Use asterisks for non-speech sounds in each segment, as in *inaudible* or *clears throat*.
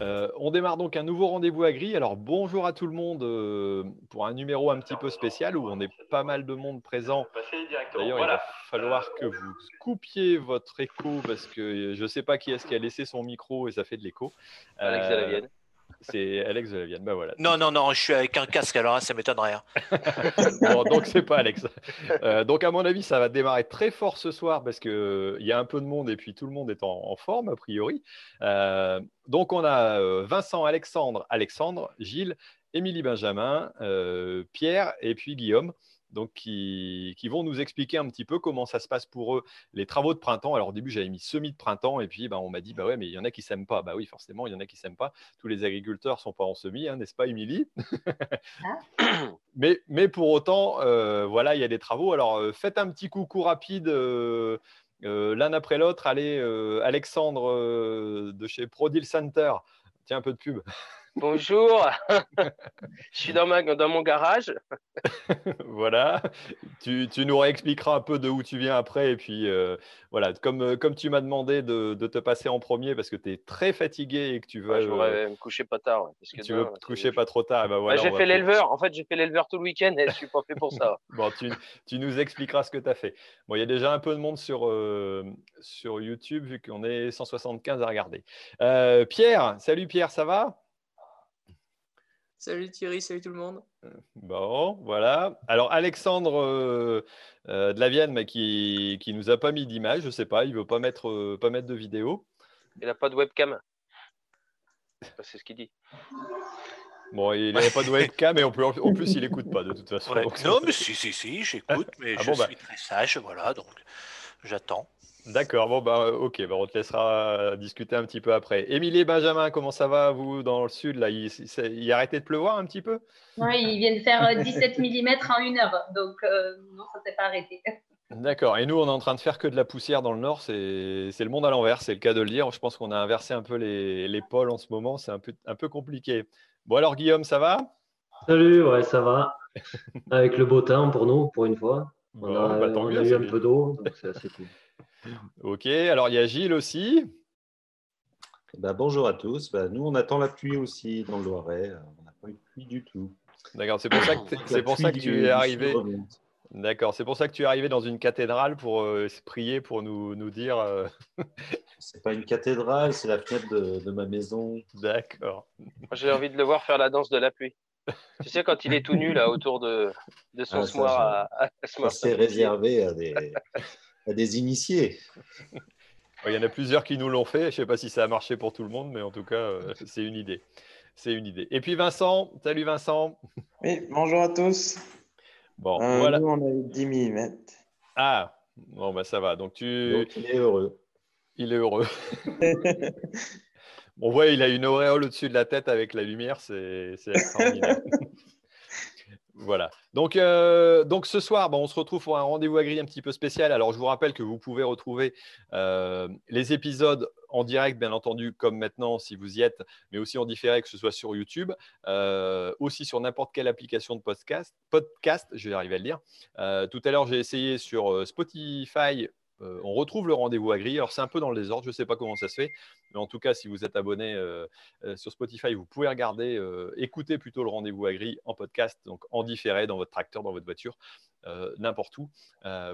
Euh, on démarre donc un nouveau rendez-vous agri. Alors bonjour à tout le monde euh, pour un numéro un petit peu spécial où on est pas mal de monde présent. D'ailleurs, il va falloir que vous coupiez votre écho parce que je ne sais pas qui est-ce qui a laissé son micro et ça fait de l'écho. Alex Euh, c'est Alex de la Vienne. Bah voilà. Non, non, non, je suis avec un casque, alors là, ça m'étonnerait. hein. *laughs* Bon, donc c'est pas Alex. Euh, donc à mon avis, ça va démarrer très fort ce soir parce que il y a un peu de monde et puis tout le monde est en, en forme a priori. Euh, donc on a euh, Vincent, Alexandre, Alexandre, Gilles, Émilie Benjamin, euh, Pierre et puis Guillaume. Donc, qui, qui vont nous expliquer un petit peu comment ça se passe pour eux, les travaux de printemps. Alors, au début, j'avais mis semis de printemps, et puis ben, on m'a dit, bah ouais, mais il y en a qui s'aiment pas. Bah oui, forcément, il y en a qui s'aiment pas. Tous les agriculteurs sont pas en semis, hein, n'est-ce pas, Émilie? *laughs* Mais, mais pour autant, euh, voilà, il y a des travaux. Alors, euh, faites un petit coucou rapide. euh, l'un après l'autre, allez, Alexandre de chez Prodil Center, tiens un peu de pub. Bonjour, *laughs* je suis dans, ma, dans mon garage. *laughs* voilà, tu, tu nous réexpliqueras un peu de où tu viens après. Et puis, euh, voilà, comme, euh, comme tu m'as demandé de, de te passer en premier parce que tu es très fatigué et que tu veux, Ouais, je euh, voudrais me coucher pas tard. ouais, parce que tu demain, veux te coucher pas trop tard. eh ben j'ai fait l'éleveur. En fait, j'ai fait l'éleveur tout le week-end et je suis pas fait pour ça. *laughs* Bon, tu, tu nous expliqueras ce que tu as fait. Bon, il y a déjà un peu de monde sur, euh, sur YouTube vu qu'on est 175 à regarder. Euh, Pierre, salut Pierre, ça va? Salut Thierry, salut tout le monde. Bon, voilà. Alors Alexandre euh, euh, de la Vienne, mais qui qui nous a pas mis d'image, je sais pas, il veut pas mettre euh, pas mettre de vidéo. Il n'a pas de webcam. C'est ce qu'il dit. Bon, il n'avait pas de webcam et en plus, en plus il écoute pas de toute façon. Ouais. donc Non, *laughs* mais si, si, si, j'écoute, mais Ah je bon, bah. suis très sage, voilà, donc j'attends. D'accord, bon bah ok, bah, on te laissera euh, discuter un petit peu après. Émilie et Benjamin, comment ça va vous dans le sud là? Il, c'est- il a arrêté de pleuvoir un petit peu? Oui, ils viennent faire euh, 17 mm en une heure, donc euh, non, ça s'est pas arrêté. *laughs* D'accord, et nous on est en train de faire que de la poussière dans le nord, c'est c'est le monde à l'envers, c'est le cas de le dire. Je pense qu'on a inversé un peu les, les pôles en ce moment, c'est un peu, un peu compliqué. Bon alors Guillaume, ça va? Salut, ouais, ça va. Avec le beau temps pour nous, pour une fois. On Bon, a, bah, on a eu un bien. peu d'eau, donc *laughs* c'est assez cool. Ok, alors il y a Gilles aussi. Bah, bonjour à tous. Bah, nous, on attend la pluie aussi dans le Loiret. Euh, On n'a pas eu de pluie du tout. D'accord, c'est pour ça que, c'est pour ça que tu es arrivé. D'accord, c'est pour ça que tu es arrivé dans une cathédrale pour euh, prier, pour nous, nous dire. euh, *laughs* C'est pas une cathédrale, c'est la fenêtre de, de ma maison. D'accord. J'ai envie de le voir faire la danse de la pluie. Tu sais, quand il est tout nu là autour de, de son Ah, à, à- c'est réservé à des, à des initiés. *laughs* Il y en a plusieurs qui nous l'ont fait. Je ne sais pas si ça a marché pour tout le monde, mais en tout cas, euh, *laughs* c'est une idée. C'est une idée. Et puis Vincent, salut Vincent. Oui, bonjour à tous. Bon, Euh, voilà. Nous, on a eu 10 mm. Ah, bon, bah, ça va. Donc, tu... Donc, il est heureux. il est heureux. *laughs* On voit, il a une auréole au-dessus de la tête avec la lumière. C'est c'est extraordinaire. Voilà. Donc, euh, donc ce soir, on se retrouve pour un rendez-vous agri un petit peu spécial. Alors, je vous rappelle que vous pouvez retrouver euh, les épisodes en direct, bien entendu, comme maintenant, si vous y êtes, mais aussi en différé, que ce soit sur YouTube, euh, aussi sur n'importe quelle application de podcast. Podcast, je vais arriver à le dire. Tout à l'heure, j'ai essayé sur Spotify. Euh, on retrouve le rendez-vous agri. Alors, c'est un peu dans le désordre. Je ne sais pas comment ça se fait. Mais en tout cas, si vous êtes abonné euh, euh, sur Spotify, vous pouvez regarder, écouter plutôt le rendez-vous agri en podcast, donc en différé dans votre tracteur, dans votre voiture, n'importe où,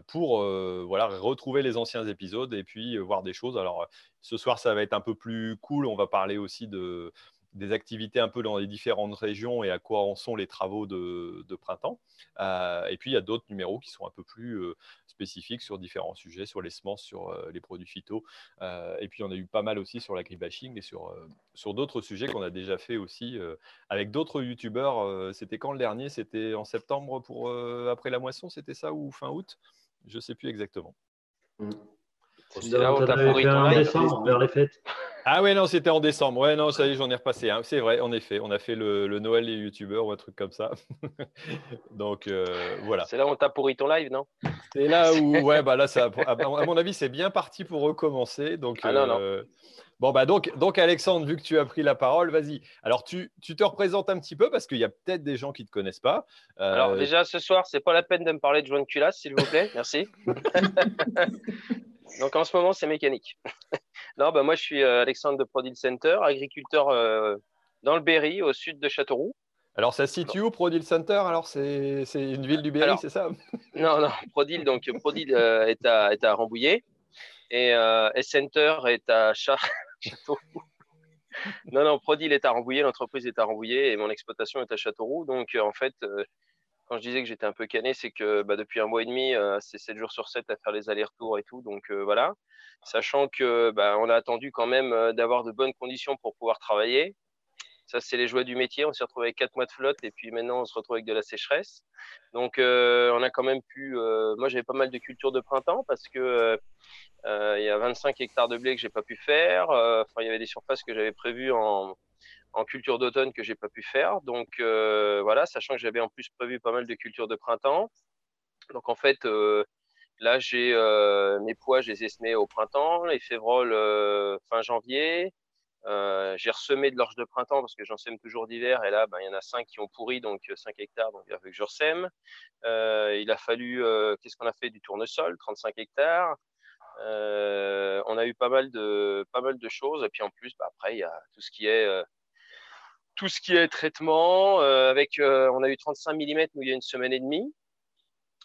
pour voilà, retrouver les anciens épisodes et puis voir des choses. Alors, ce soir, ça va être un peu plus cool. On va parler aussi de, des activités un peu dans les différentes régions et à quoi en sont les travaux de, de printemps. Euh, et puis, il y a d'autres numéros qui sont un peu plus euh, spécifiques sur différents sujets, sur les semences, sur euh, les produits phyto. Euh, et puis, on a eu pas mal aussi sur l'agribashing et sur, euh, sur d'autres sujets qu'on a déjà fait aussi euh, avec d'autres youtubeurs. Euh, c'était quand le dernier? C'était en septembre pour euh, après la moisson? C'était ça ou fin août? Je ne sais plus exactement. C'est là fait un en live. décembre, vers les fêtes. Ah ouais, non, c'était en décembre. Ouais, non, ça y est, j'en ai repassé. un. C'est vrai, en effet, on a fait le, le Noël des youtubeurs ou un truc comme ça. *laughs* Donc euh, voilà. C'est là où on t'a pourri ton live, non? C'est là où, *laughs* ouais, bah là, ça, à, à mon avis, c'est bien parti pour recommencer. Donc, Ah non, non. euh, Bon, bah donc, donc, Alexandre, vu que tu as pris la parole, vas-y. Alors, tu, tu te représentes un petit peu parce qu'il y a peut-être des gens qui ne te connaissent pas. Euh, Alors déjà ce soir, c'est pas la peine de me parler de joint de culasse, s'il vous plaît. Merci. *laughs* Donc en ce moment, c'est mécanique. Non, bah moi je suis euh, Alexandre de Prodil Center, agriculteur euh, dans le Berry, au sud de Châteauroux. Alors, ça se situe où, Prodil Center? Alors, c'est une ville du Berry, c'est ça? *laughs* Non, non, Prodil, donc Prodil euh, est, à, est à Rambouillet et, euh, et Center est à Cha- *laughs* Châteauroux. non, non, Prodil est à Rambouillet, l'entreprise est à Rambouillet et mon exploitation est à Châteauroux. Donc euh, en fait, quand je disais que j'étais un peu cané, c'est que bah, depuis un mois et demi, euh, c'est 7 jours sur 7 à faire les allers-retours et tout. Donc euh, voilà, sachant que bah, on a attendu quand même euh, d'avoir de bonnes conditions pour pouvoir travailler. Ça, c'est les joies du métier. On s'est retrouvé avec quatre mois de flotte et puis maintenant, on se retrouve avec de la sécheresse. Donc, euh, on a quand même pu. euh, moi, j'avais pas mal de cultures de printemps parce que euh, il y a 25 hectares de blé que j'ai pas pu faire. Enfin, il y avait des surfaces que j'avais prévues en, en culture d'automne que j'ai pas pu faire. Donc, euh, voilà, sachant que j'avais en plus prévu pas mal de cultures de printemps. Donc, en fait, euh, là, j'ai euh, mes pois, je les ai semés au printemps, les févroles fin janvier. J'ai ressemé de l'orge de printemps parce que j'en sème toujours d'hiver et là, ben, il y en a 5 qui ont pourri, donc 5 hectares, donc il a fallu que je ressème. Il a fallu, qu'est-ce qu'on a fait? Du tournesol, 35 hectares. On a eu pas mal de, pas mal de choses et puis en plus, bah, après, il y a tout ce qui est, tout ce qui est traitement. euh, avec, euh, on a eu 35 mm il y a une semaine et demie.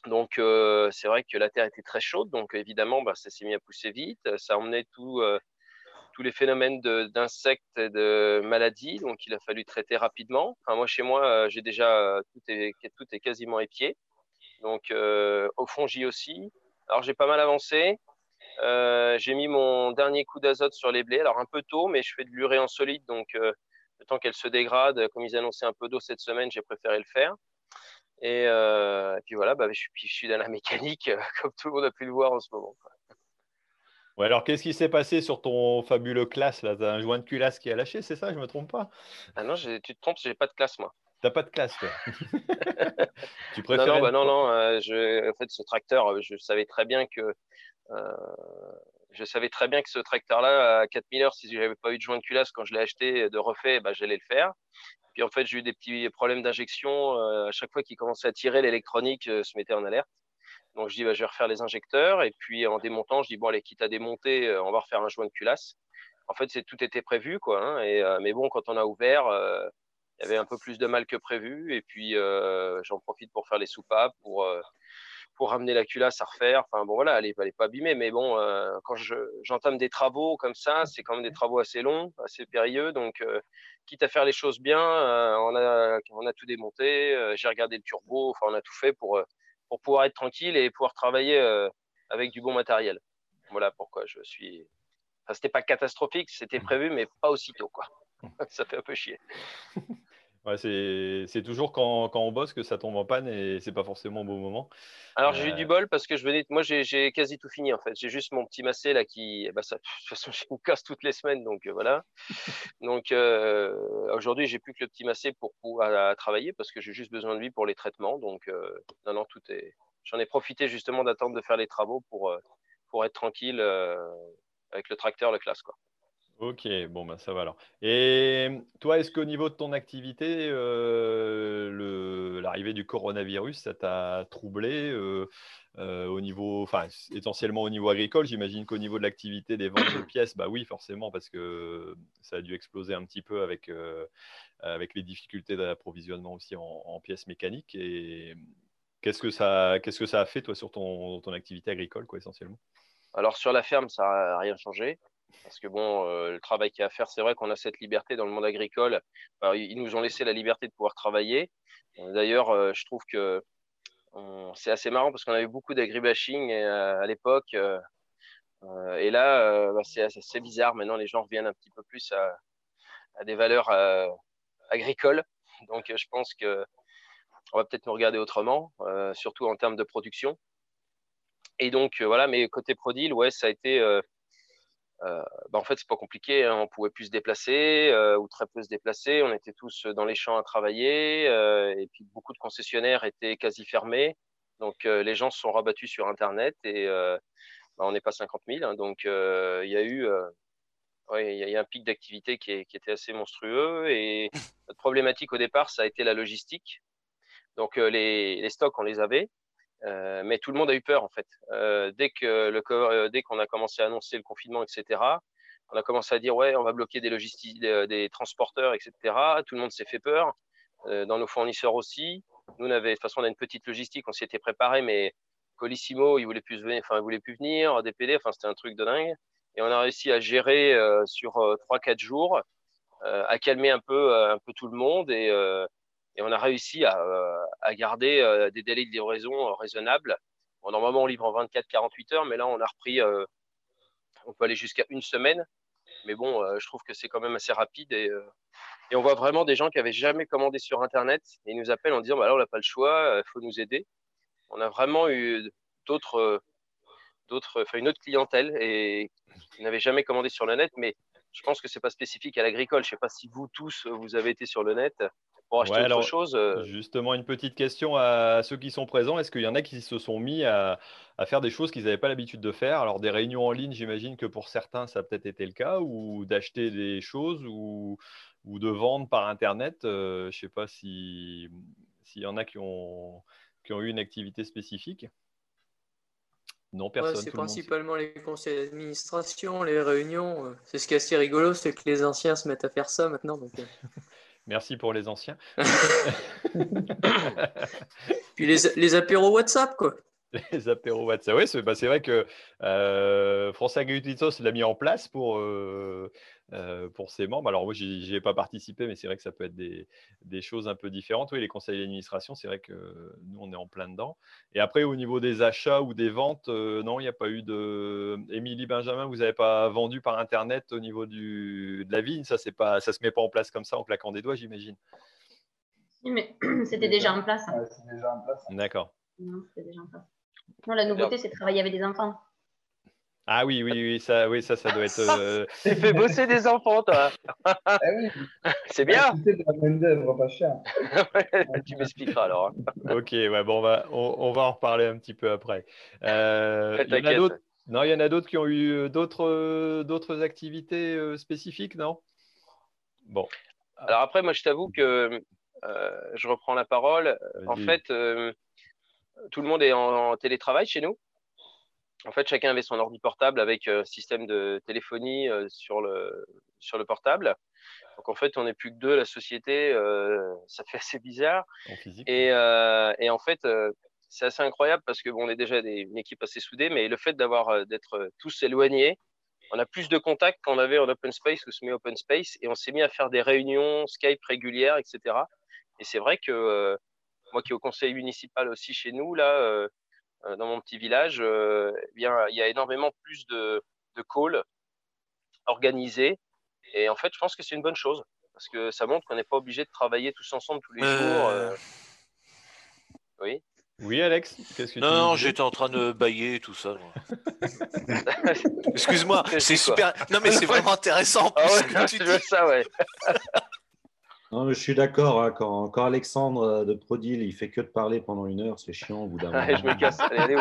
Donc, euh, c'est vrai que la terre était très chaude, donc évidemment, bah, ça s'est mis à pousser vite. Ça a emmené tout, tous les phénomènes d'insectes et de maladies, donc il a fallu traiter rapidement. Moi, chez moi, j'ai déjà tout est, quasiment épié. Donc, au fongi aussi. Alors, j'ai pas mal avancé. J'ai mis mon dernier coup d'azote sur les blés. Alors, un peu tôt, mais je fais de l'urée en solide, donc le temps qu'elle se dégrade, comme ils annonçaient un peu d'eau cette semaine, j'ai préféré le faire. Et, euh, et puis voilà, bah, je, suis, puis je suis dans la *laughs* mécanique, euh, comme tout le monde a pu le voir en ce moment. Ouais, alors, qu'est-ce qui s'est passé sur ton fabuleux classe là? T'as un joint de culasse qui a lâché, c'est ça? Je me trompe pas? Ah non, tu te trompes, j'ai pas de classe, moi. T'as pas de classe, toi? *laughs* *laughs* Tu Non, préfères non, bah non, non. euh, je, en fait, ce tracteur, je savais très bien que euh, je savais très bien que ce tracteur-là, à 4000 heures, si j'avais pas eu de joint de culasse quand je l'ai acheté de refait, bah, j'allais le faire. Puis en fait, j'ai eu des petits problèmes d'injection. euh, à chaque fois qu'il commençait à tirer, l'électronique euh, se mettait en alerte. Donc je dis, bah, je vais refaire les injecteurs. Et puis en démontant, je dis, bon, allez, quitte à démonter, euh, on va refaire un joint de culasse. En fait, c'est tout était prévu, quoi. hein, et, euh, mais bon, quand on a ouvert, il y avait un peu plus de mal que prévu. Et puis j'en profite pour faire les soupapes, pour pour ramener la culasse à refaire. Enfin bon voilà, elle est, elle est pas abîmée, mais bon, euh, quand je, j'entame des travaux comme ça, c'est quand même des travaux assez longs, assez périlleux. Donc euh, quitte à faire les choses bien, euh, on a on a tout démonté, j'ai regardé le turbo, enfin on a tout fait pour pour pouvoir être tranquille et pouvoir travailler avec du bon matériel. Voilà pourquoi je suis. Enfin, c'était pas catastrophique, c'était prévu, mais pas aussitôt quoi. *laughs* ça fait un peu chier. *laughs* Ouais, c'est toujours quand, quand on bosse que ça tombe en panne et c'est pas forcément au bon moment. Alors j'ai eu Euh, du bol parce que je venais, moi j'ai quasi tout fini en fait. J'ai juste mon petit massé là qui, ben, ça, *laughs* de toute façon je me casse toutes les semaines donc euh, voilà. Donc euh, aujourd'hui j'ai plus que le petit massé pour à- à travailler parce que j'ai juste besoin de lui pour les traitements. Donc euh, non non tout est. J'en ai profité justement d'attendre de faire les travaux pour euh, pour être tranquille euh, avec le tracteur, le classe quoi. Ok, bon, ben ça va alors. Et toi, est-ce qu'au niveau de ton activité, euh, l'arrivée du coronavirus, ça t'a troublé euh, euh, au niveau, enfin, essentiellement au niveau agricole? J'imagine qu'au niveau de l'activité des ventes de pièces, bah oui, forcément, parce que ça a dû exploser un petit peu avec, euh, avec les difficultés d'approvisionnement aussi en, pièces mécaniques. Et qu'est-ce que ça, que ça a fait, toi, sur ton, ton activité agricole, quoi, essentiellement? Alors sur la ferme, ça n'a rien changé. Parce que bon, euh, le travail qu'il y a à faire, c'est vrai qu'on a cette liberté dans le monde agricole. Ils nous ont laissé la liberté de pouvoir travailler. Euh, D'ailleurs, euh, je trouve que c'est assez marrant parce qu'on avait beaucoup d'agribashing à l'époque. et là, bah, c'est assez bizarre. Maintenant, les gens reviennent un petit peu plus à, des valeurs agricoles. Donc, je pense que on va peut-être nous regarder autrement, surtout en termes de production. Et donc, voilà, mais côté Prodil, ouais, ça a été. Euh, euh, bah, en fait, c'est pas compliqué. Hein. On pouvait plus se déplacer euh, ou très peu se déplacer. On était tous dans les champs à travailler. Euh, et puis, beaucoup de concessionnaires étaient quasi fermés. Donc, les gens se sont rabattus sur Internet et bah, on n'est pas 50 000. Hein. donc, il y a eu ouais, il y, a un pic d'activité qui, qui, était assez monstrueux. Et *laughs* notre problématique au départ, ça a été la logistique. Donc, les, les stocks, on les avait. Euh, mais tout le monde a eu peur en fait. Euh, dès que le euh, dès qu'on a commencé à annoncer le confinement, etc. On a commencé à dire ouais, on va bloquer des logistiques, des, transporteurs, etc. Tout le monde s'est fait peur. dans nos fournisseurs aussi. Nous, on avait, de toute façon, on a une petite logistique, on s'y était préparé, mais Colissimo, il voulait plus venir, enfin, il voulait plus venir. DPD, enfin, c'était un truc de dingue. Et on a réussi à gérer sur 3-4 jours, à calmer un peu, un peu tout le monde et et on a réussi à, euh, garder euh, des délais de livraison euh, raisonnables. Normalement, on livre en 24-48 heures, mais là, on a repris, on peut aller jusqu'à une semaine. Mais bon, je trouve que c'est quand même assez rapide et, on voit vraiment des gens qui n'avaient jamais commandé sur Internet et ils nous appellent en disant bah là, on n'a pas le choix, il faut nous aider. On a vraiment eu d'autres, d'autres, enfin une autre clientèle et qui n'avaient jamais commandé sur le net, mais je pense que c'est pas spécifique à l'agricole. Je sais pas si vous tous vous avez été sur le net pour acheter autre chose. Euh. Justement, une petite question à ceux qui sont présents. Est-ce qu'il y en a qui se sont mis à, faire des choses qu'ils n'avaient pas l'habitude de faire? Alors, des réunions en ligne, j'imagine que pour certains, ça a peut-être été le cas, ou d'acheter des choses, ou, ou de vendre par Internet. Euh, je ne sais pas s'il y en a qui ont, qui ont eu une activité spécifique. Non, personne. c'est principalement les conseils d'administration, les réunions. Euh. C'est ce qui est assez rigolo, c'est que les anciens se mettent à faire ça maintenant. *laughs* Merci pour les anciens. *laughs* *laughs* Puis les, les apéros WhatsApp, quoi. Les apéros WhatsApp. Oui, c'est bah, vrai que euh, France Agricultos l'a mis en place pour, euh, euh, pour ses membres. Alors, moi, n'y ai pas participé, mais c'est vrai que ça peut être des, des, choses un peu différentes. Oui, les conseils d'administration, c'est vrai que nous, on est en plein dedans. Et après, au niveau des achats ou des ventes, non, il n'y a pas eu de. Émilie Benjamin, vous n'avez pas vendu par Internet au niveau du, de la vigne? Ça ne se met pas en place comme ça en claquant des doigts, j'imagine. Oui, mais *clears throat* c'était déjà en place. Hein. déjà en place. D'accord. Non, c'était déjà en place. Non, la nouveauté, c'est de travailler avec des enfants. Ah oui, oui, oui, ça, oui, ça, ça doit être. *laughs* Euh... tu fais bosser des enfants, toi. Eh *laughs* c'est bien. *laughs* tu m'expliqueras alors. Hein. ok, ouais, bon, on va, on, va en reparler un petit peu après. Euh, il y en a d'autres. Non, il y en a d'autres qui ont eu euh, d'autres, euh, d'autres activités spécifiques, non? Bon. Alors après, moi, je t'avoue que je reprends la parole. En fait, tout le monde est en, télétravail chez nous. En fait, chacun avait son ordi portable avec un euh, système de téléphonie euh, sur, le, sur le portable. Donc, en fait, on n'est plus que deux, la société. Euh, *laughs* ça fait assez bizarre. et, et, en fait, c'est assez incroyable parce que bon, on est déjà une équipe assez soudée, mais le fait d'avoir d'être tous éloignés, on a plus de contacts qu'on avait en open space ou semi-open space, et on s'est mis à faire des réunions Skype régulières, etc. Et c'est vrai que moi qui est au conseil municipal aussi chez nous, là, euh, euh, dans mon petit village, euh, eh bien, il y a énormément plus de, de calls organisés. Et en fait, je pense que c'est une bonne chose parce que ça montre qu'on n'est pas obligé de travailler tous ensemble tous les jours. Oui. Oui, Alex que Non, non j'étais en train de bailler tout ça. *laughs* Excuse-moi, c'est super. Non, mais c'est *laughs* vraiment intéressant. Ah ouais, tu dis. ça, ouais. Non, je suis d'accord. Hein, quand, quand, Alexandre euh, de Prodil, il fait que de parler pendant une heure, c'est chiant au bout d'un moment. je me casse. Allez,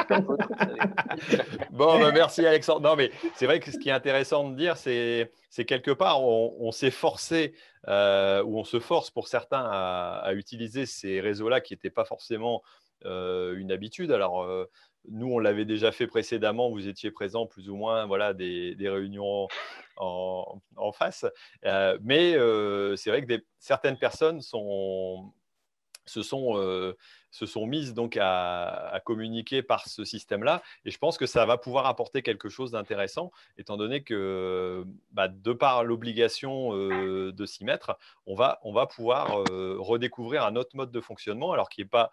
bon, bah, merci Alexandre. Non, mais c'est vrai que ce qui est intéressant de dire, c'est quelque part, on, s'est forcé, euh, ou on se force pour certains à, utiliser ces réseaux-là qui n'étaient pas forcément euh, une habitude. Alors, nous, on l'avait déjà fait précédemment, vous étiez présent plus ou moins, voilà, des, réunions en, face. Euh, mais euh, c'est vrai que certaines personnes sont, se, sont, euh, se sont mises donc à, communiquer par ce système-là. Et je pense que ça va pouvoir apporter quelque chose d'intéressant, étant donné que bah, de par l'obligation de s'y mettre, on va, on va pouvoir redécouvrir un autre mode de fonctionnement, alors qui est, pas,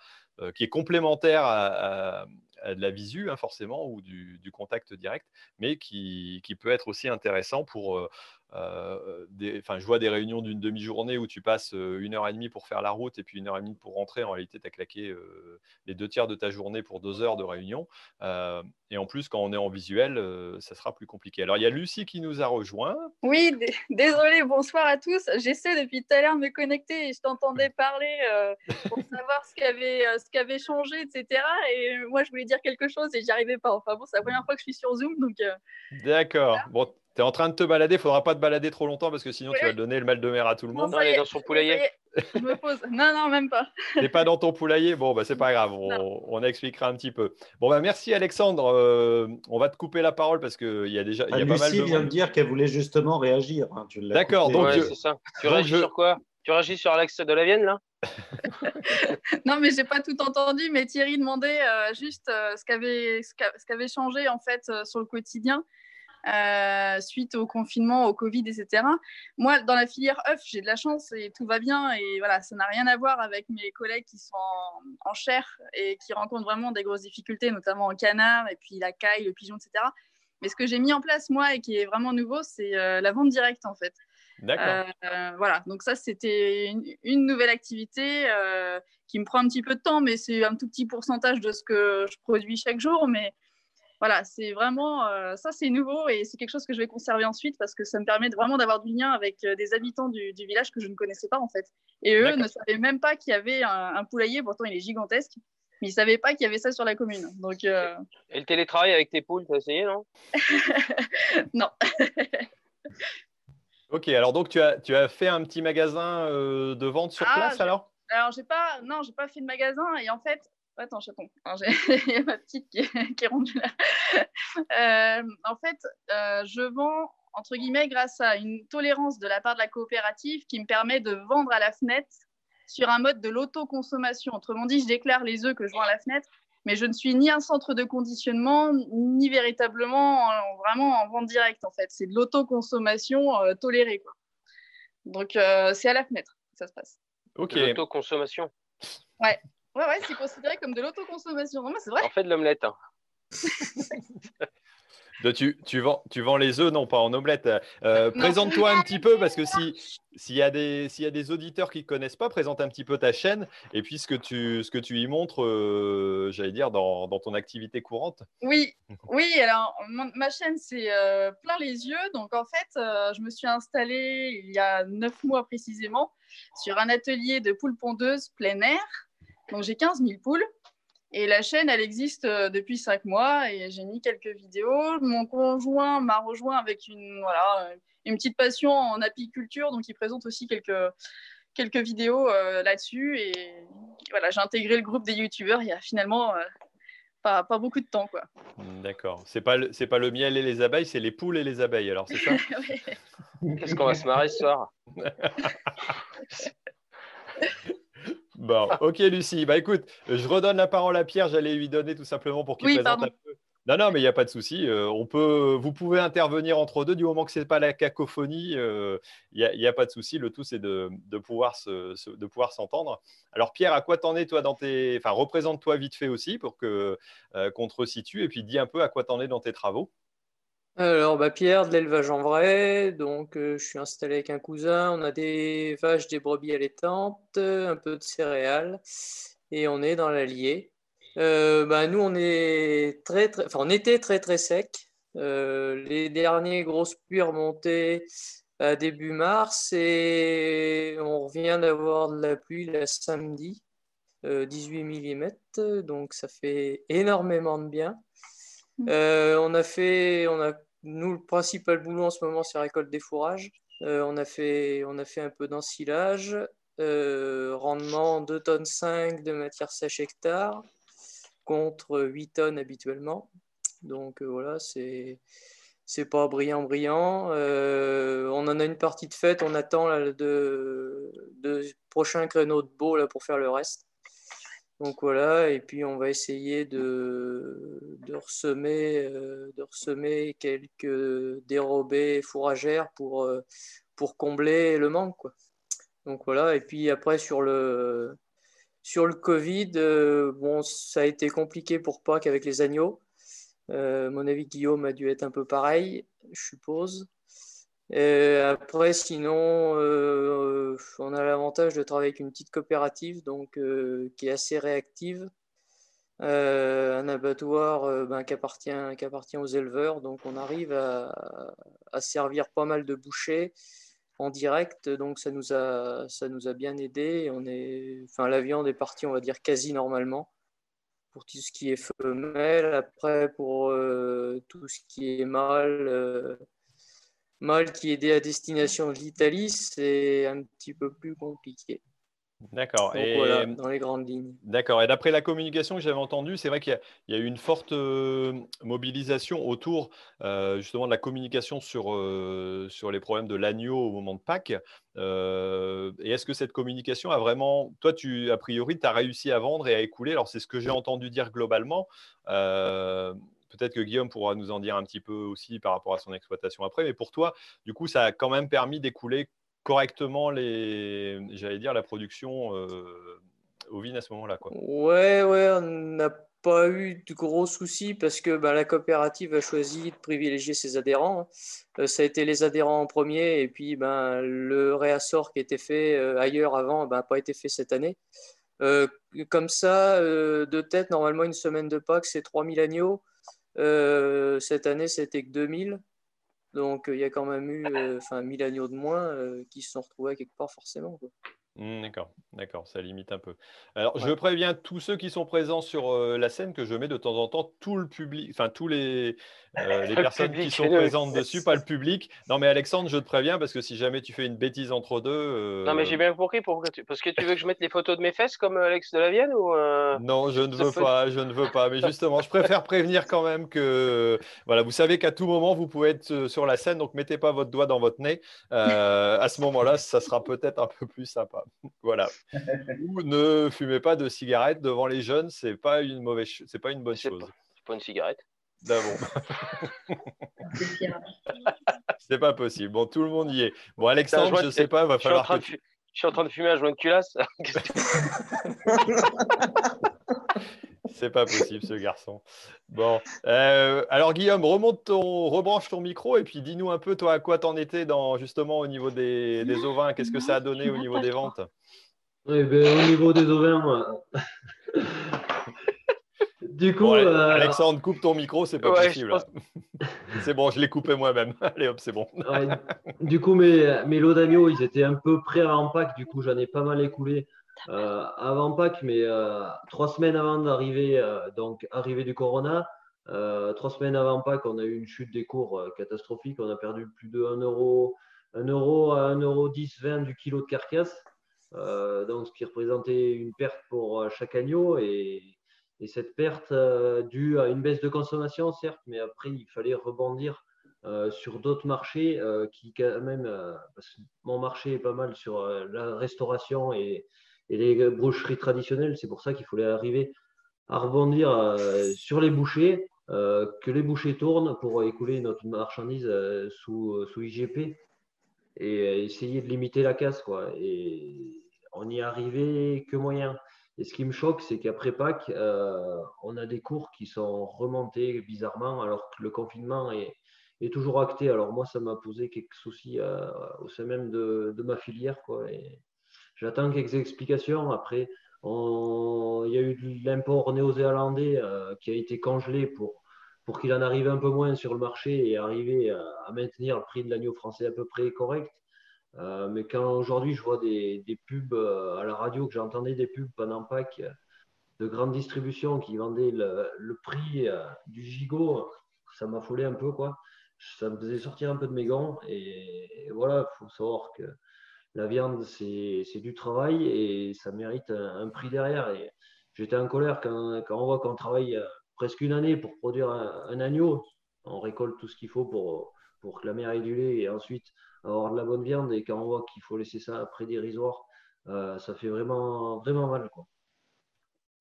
qui est complémentaire à de la visu, hein, forcément, ou du, contact direct, mais qui, peut être aussi intéressant pour, je vois des réunions d'une demi-journée où tu passes une heure et demie pour faire la route et puis une heure et demie pour rentrer. En réalité, tu as claqué les deux tiers de ta journée pour deux heures de réunion. et en plus, quand on est en visuel, ça sera plus compliqué. Alors, il y a Lucie qui nous a rejoint. Oui, *laughs* désolé, bonsoir à tous. J'essaie depuis tout à l'heure de me connecter et je t'entendais parler pour *laughs* savoir ce qu'avait avait changé, etc. Et moi, je voulais dire quelque chose et j'y arrivais pas. Enfin bon, c'est la première fois que je suis sur Zoom. donc. D'accord. Bon, tu es en train de te balader, il ne faudra pas te balader trop longtemps parce que sinon tu vas donner le mal de mer à tout le monde. Non, est dans son poulailler. Je me pose. Non, non, même pas. *laughs* Tu n'es pas dans ton poulailler? Bon, bah, c'est pas grave, on, on, expliquera un petit peu. Bon, bah, merci Alexandre. Euh, on va te couper la parole parce qu'il y a déjà y a ah, pas mal de vient de dire qu'elle voulait justement réagir. Hein, D'accord, donc. c'est ça. Tu réagis sur quoi? Tu réagis sur Alex de la Vienne, là? *laughs* Non, mais j'ai pas tout entendu. Mais Thierry demandait euh, juste euh, ce qu'avait ce qu'avait changé en fait sur le quotidien. Euh, suite au confinement, au Covid, etc. Moi, dans la filière œuf, j'ai de la chance et tout va bien. Et voilà, ça n'a rien à voir avec mes collègues qui sont en, chair et qui rencontrent vraiment des grosses difficultés, notamment en canard et puis la caille, le pigeon, etc. Mais ce que j'ai mis en place, moi, et qui est vraiment nouveau, c'est euh, la vente directe, en fait. D'accord. Euh, voilà, donc ça, c'était une, une, nouvelle activité qui me prend un petit peu de temps, mais c'est un tout petit pourcentage de ce que je produis chaque jour. Mais voilà, c'est vraiment, euh, ça c'est nouveau et c'est quelque chose que je vais conserver ensuite parce que ça me permet vraiment d'avoir du lien avec euh, des habitants du, village que je ne connaissais pas en fait. Et eux ne savaient même pas qu'il y avait un, poulailler, pourtant il est gigantesque, mais ils ne savaient pas qu'il y avait ça sur la commune. Donc, euh, Et le télétravail avec tes poules, tu as essayé, non? *laughs* Non. *laughs* ok, alors donc tu as, tu as fait un petit magasin de vente sur ah, place alors? Alors, j'ai pas, non, j'ai pas fait de magasin et en fait, Attends, chaton. Il *laughs* y a ma petite qui est, qui rondue là. Euh, en fait, euh, je vends, entre guillemets, grâce à une tolérance de la part de la coopérative qui me permet de vendre à la fenêtre sur un mode de l'autoconsommation. Autrement dit, je déclare les œufs que je vends à la fenêtre, mais je ne suis ni un centre de conditionnement, ni véritablement vraiment en vente directe, en fait. C'est de l'autoconsommation euh, tolérée, quoi. Donc, c'est à la fenêtre que ça se passe. Ok. L'autoconsommation Ouais. Ouais, ouais, c'est considéré comme de l'autoconsommation. Non, c'est vrai. En fait de l'omelette. Hein. *laughs* tu, tu, vends, tu vends les œufs, non pas en omelette. Euh, présente-toi un petit peu parce que s'il y, a des, y a des auditeurs qui ne connaissent pas, présente un petit peu ta chaîne et puis ce que tu, ce que tu y montres, euh, j'allais dire, dans, dans, ton activité courante. Oui, oui alors ma chaîne, c'est euh, plein les yeux. Donc en fait, je me suis installée il y a neuf mois précisément sur un atelier de poules pondeuses plein air. Donc j'ai 15 000 poules. Et la chaîne, elle existe euh, depuis 5 mois et j'ai mis quelques vidéos. Mon conjoint m'a rejoint avec une, voilà, une petite passion en apiculture, donc il présente aussi quelques, quelques vidéos euh, là-dessus. Et voilà, j'ai intégré le groupe des youtubeurs il y a finalement euh, pas, pas, beaucoup de temps. quoi. D'accord. C'est pas, c'est pas le miel et les abeilles, c'est les poules et les abeilles, alors c'est ça *laughs* Qu'est-ce qu'on va se marrer ce soir *laughs* Bon, ok Lucie. Bah écoute, je redonne la parole à Pierre. J'allais lui donner tout simplement pour qu'il présente un peu. Non, non, mais il n'y a pas de souci. Euh, on peut, vous pouvez intervenir entre deux du moment que ce n'est pas la cacophonie. Euh, il n'y a, pas de souci. Le tout, c'est de, pouvoir se, de pouvoir s'entendre. Alors Pierre, à quoi t'en es toi dans tes, enfin représente-toi vite fait aussi pour que euh, qu'on te resitue et puis dis un peu à quoi t'en es dans tes travaux. Alors, bah, Pierre, de l'élevage en vrai. Donc, euh, je suis installé avec un cousin. On a des vaches, des brebis allaitantes, un peu de céréales. Et on est dans l'Allier. Euh, bah, nous, on, est très, très, enfin, on était très, très sec. Euh, les derniers grosses pluies remontaient à début mars et on revient d'avoir de la pluie le samedi, 18 mm. Donc, ça fait énormément de bien. Mmh. on a fait, on a nous, le principal boulot en ce moment, c'est récolte des fourrages. Euh, on, a fait, on a fait un peu d'ensilage. Euh, rendement 2 tonnes 5 de matière sèche hectare contre 8 tonnes habituellement. Donc euh, voilà, c'est c'est pas brillant brillant. on en a une partie de fête, on attend là, de, de prochain créneau de beau là, pour faire le reste. Donc voilà, et puis on va essayer de, de, ressemer, euh, quelques dérobés fourragères pour, euh, pour combler le manque. Quoi. Donc voilà, et puis après sur le, Covid, euh, ça a été compliqué pour Pâques avec les agneaux. mon avis, Guillaume a dû être un peu pareil, je suppose. Après, sinon, euh, on a l'avantage de travailler avec une petite coopérative donc, euh, qui est assez réactive. Euh, un abattoir ben, qui, appartient, qui appartient aux éleveurs. Donc, on arrive à, à, servir pas mal de bouchées en direct. Donc, ça nous a, ça nous a bien aidé. On est, enfin, la viande est partie, on va dire, quasi normalement pour tout ce qui est femelle. Après, pour tout ce qui est mâle Mal qui est à destination de l'Italie, c'est un petit peu plus compliqué. D'accord. Et voilà, dans les grandes lignes. D'accord. Et d'après la communication que j'avais entendue, c'est vrai qu'il y, a eu une forte euh, mobilisation autour euh, justement de la communication sur, euh, sur les problèmes de l'agneau au moment de Pâques. et est-ce que cette communication a vraiment, toi, tu, a priori, tu as réussi à vendre et à écouler? Alors, c'est ce que j'ai entendu dire globalement. Peut-être que Guillaume pourra nous en dire un petit peu aussi par rapport à son exploitation après. Mais pour toi, du coup, ça a quand même permis d'écouler correctement les, j'allais dire, la production euh, ovine à ce moment-là. Quoi. Ouais, ouais, on n'a pas eu de gros soucis parce que bah, la coopérative a choisi de privilégier ses adhérents. Hein. Euh, ça a été les adhérents en premier et puis ben, le réassort qui était fait euh, ailleurs avant n'a ben, pas été fait cette année. comme ça, de tête, normalement, une semaine de Pâques, c'est 3000 agneaux. Euh, cette année, c'était que 2000. Donc, il y a quand même eu euh, enfin 1000 agneaux de moins euh, qui se sont retrouvés quelque part forcément. D'accord, d'accord, ça limite un peu. Alors, je préviens tous ceux qui sont présents sur la scène que je mets de temps en temps tout le public, enfin tous les, les *laughs* personnes qui sont présentes dessus, pas le public. Non, mais Alexandre, je te préviens parce que si jamais tu fais une bêtise entre deux. Non, mais j'ai bien compris pourquoi parce que tu veux que je mette les photos de mes fesses comme Alex de la Vienne ou Non, je ne veux pas, je ne veux pas. Mais *laughs* justement, je préfère prévenir quand même que voilà, vous savez qu'à tout moment vous pouvez être sur la scène, donc mettez pas votre doigt dans votre nez. à ce moment-là, ça sera peut-être un peu plus sympa. *laughs* voilà. Ou ne fumez pas de cigarettes devant les jeunes, c'est pas une mauvaise, c'est pas une bonne chose. C'est pas une cigarette. *laughs* c'est pas possible. Bon, tout le monde y est. Bon, Alexandre, je sais pas, va falloir. Je suis en train de fumer un joint de culasse. *laughs* C'est pas possible, ce garçon. Bon, euh, alors Guillaume, remonte ton, rebranche ton micro et puis dis-nous un peu, toi, à quoi t'en étais dans justement au niveau des, des ovins? Qu'est-ce que ça a donné au niveau des ventes? Eh ben, Au niveau des ovins, *laughs* du coup, euh, Alexandre, coupe ton micro, c'est pas possible. *laughs* c'est bon, je l'ai coupé moi-même. *laughs* Allez hop, c'est bon. du coup, mes, mes lots d'agneaux, ils étaient un peu prêts avant Pâques. Du coup, j'en ai pas mal écoulé. Euh, avant Pâques, mais euh, trois semaines avant d'arriver, euh, donc arrivée du Corona, trois semaines avant Pâques, on a eu une chute des cours catastrophique. On a perdu plus de 1 euro, 1 euro à 1 euro 10, 20 du kilo de carcasse. donc, ce qui représentait une perte pour chaque agneau. Et, et cette perte due à une baisse de consommation, certes, mais après, il fallait rebondir sur d'autres marchés qui, quand même, parce que mon marché est pas mal sur la restauration et, et les boucheries traditionnelles. C'est pour ça qu'il fallait arriver à rebondir euh, sur les bouchers, euh, que les bouchers tournent pour écouler notre marchandise euh, sous, sous IGP et essayer de limiter la casse. Quoi. Et on n'y arrivait que moyen. Et ce qui me choque, c'est qu'après Pâques, on a des cours qui sont remontés bizarrement, alors que le confinement est, toujours acté. Alors moi, ça m'a posé quelques soucis au sein même de, ma filière. Quoi. J'attends quelques explications. Après, il y a eu l'import néo-zélandais euh, qui a été congelé pour, pour qu'il en arrive un peu moins sur le marché et arriver à, maintenir le prix de l'agneau français à peu près correct. Euh, mais quand aujourd'hui je vois des, pubs euh, à la radio, que j'entendais des pubs pendant Pâques de grande distribution qui vendaient le, prix du gigot, ça m'a m'affolait un peu. quoi. Ça me faisait sortir un peu de mes gants. Et, et voilà, il faut savoir que la viande, c'est du travail et ça mérite un, prix derrière. Et j'étais en colère quand, on voit qu'on travaille euh, presque une année pour produire un, agneau. On récolte tout ce qu'il faut pour, pour que la mère ait du lait et ensuite avoir de la bonne viande. Et quand on voit qu'il faut laisser ça après dérisoire, euh, ça fait vraiment, mal.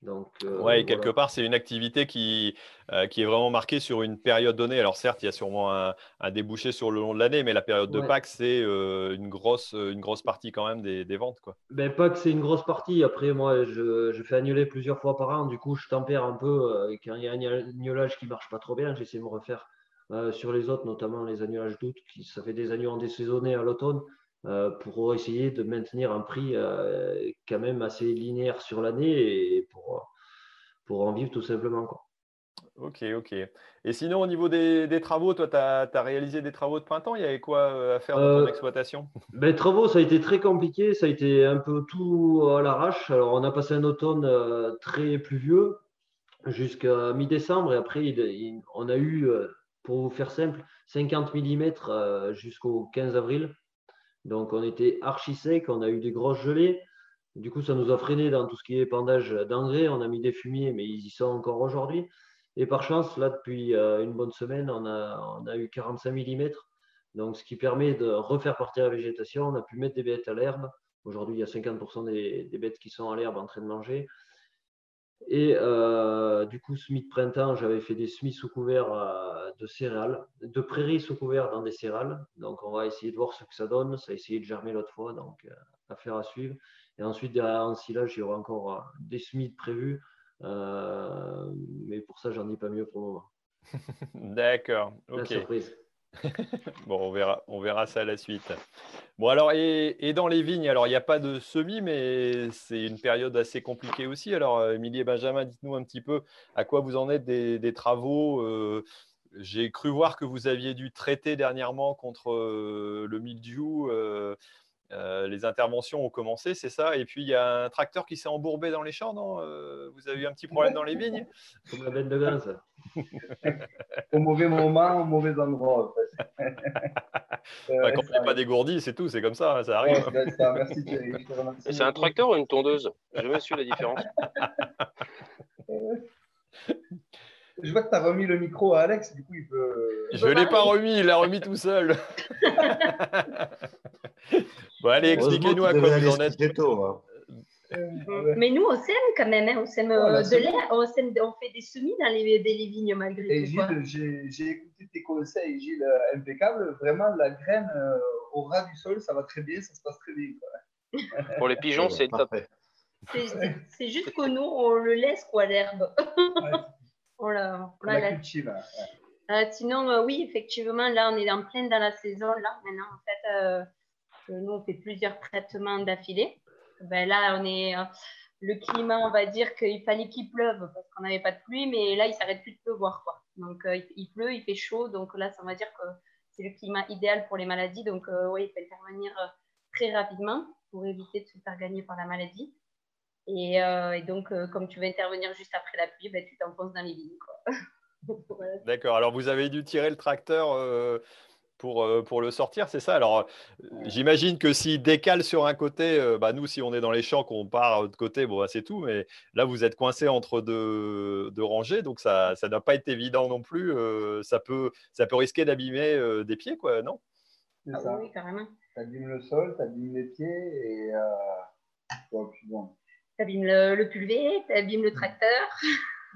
Donc, euh, ouais, quelque part, c'est une activité qui, euh, qui est vraiment marquée sur une période donnée. Alors certes, il y a sûrement un, débouché sur le long de l'année, mais la période de Pâques, c'est euh, une, grosse, une grosse partie quand même des, des ventes. Quoi. Ben, Pâques, c'est une grosse partie. Après, moi, je, je, fais agnoler plusieurs fois par an. Du coup, je tempère un peu. quand il y a un agnolage qui marche pas trop bien, j'essaie de me refaire sur les autres, notamment les à doute, qui ça fait des agneaux en désaisonnés à l'automne, pour essayer de maintenir un prix euh, quand même assez linéaire sur l'année et pour, pour en vivre tout simplement. Quoi. Ok, ok. Et sinon, au niveau des, des travaux, toi, tu as, réalisé des travaux de printemps? Il y avait quoi à faire dans ton exploitation? ben, Travaux, ça a été très compliqué. Ça a été un peu tout à l'arrache. Alors, on a passé un automne très pluvieux jusqu'à mi-décembre et après, on a eu pour vous faire simple, 50 mm euh, jusqu'au 15 avril. Donc on était archi sec, on a eu des grosses gelées. Du coup, ça nous a freiné dans tout ce qui est épandage d'engrais. On a mis des fumiers, mais ils y sont encore aujourd'hui. Et par chance, là, depuis euh, une bonne semaine, on a, on a eu 45 mm. Donc, ce qui permet de refaire partir la végétation. On a pu mettre des bêtes à l'herbe. Aujourd'hui, il y a 50% des, des, bêtes qui sont à l'herbe en train de manger. Et euh, du coup, semis de printemps, j'avais fait des semis sous couvert euh, de céréales, de prairies sous couvert dans des céréales. Donc, on va essayer de voir ce que ça donne. Ça a essayé de germer l'autre fois, donc euh, affaire à suivre. Et ensuite, derrière en silage, il y aura encore des semis prévus. mais pour ça, j'en dis pas mieux pour le moment. *laughs* D'accord. La surprise. *laughs* bon, on verra, on verra ça à la suite. Bon, alors, et, dans les vignes, alors il n'y a pas de semis, mais c'est une période assez compliquée aussi. Alors, euh, Émilie et Benjamin, dites-nous un petit peu à quoi vous en êtes des, travaux. Euh, j'ai cru voir que vous aviez dû traiter dernièrement contre euh, le mildiou. Les interventions ont commencé, c'est ça. Et puis il y a un tracteur qui s'est embourbé dans les champs, non euh, Vous avez eu un petit problème dans les vignes? Comme la bête de grain, ça. *laughs* au mauvais moment, au mauvais endroit. En *laughs* quand on n'est pas dégourdi, c'est tout, c'est comme ça, ça arrive. c'est un tracteur ou une tondeuse? Je me suis la différence. *laughs* Je vois que tu as remis le micro à Alex, du coup il peut. Je ne l'ai pas remis, il l'a remis tout seul. *laughs* bon, allez, expliquez-nous à quoi vous en êtes. Hein. Euh, mais nous, on sème quand même, hein. on sème euh, de l'air, on, on, fait des semis dans les, les vignes malgré Et Gilles, j'ai écouté tes conseils, Gilles, euh, impeccable. Vraiment, la graine au ras du sol, ça va très bien, ça se passe très bien. *laughs* Pour les pigeons, c'est top. *laughs* C'est juste que nous, on le laisse, quoi, l'herbe. On la, cultive. sinon, oui, effectivement, là, on est en pleine dans la saison, là, maintenant, en fait nous, on fait plusieurs traitements d'affilée. Ben là, on est, euh, le climat, on va dire qu'il fallait qu'il pleuve parce qu'on n'avait pas de pluie, mais là, il s'arrête plus de pleuvoir. Quoi. Donc, euh, il pleut, il fait chaud. Donc là, ça, on va dire que c'est le climat idéal pour les maladies. Donc, euh, oui, il faut intervenir très rapidement pour éviter de se faire gagner par la maladie. Et, donc, comme tu veux intervenir juste après la pluie, ben, tu t'enfonces dans les vignes. *laughs* D'accord. Alors, vous avez dû tirer le tracteur pour, euh, pour le sortir, c'est ça? Alors, euh, j'imagine que s'il décale sur un côté, euh, bah, nous, si on est dans les champs, qu'on part de côté, bon, bah, c'est tout. Mais là, vous êtes coincé entre deux, deux, rangées, donc ça ne doit pas être évident non plus. ça, peut, ça peut risquer d'abîmer des pieds, quoi, non? Ah, ça. Oui, carrément. Tu abîmes le sol, tu abîmes les pieds et. bon, Tu abîmes le, le pulvé, tu abîmes le tracteur.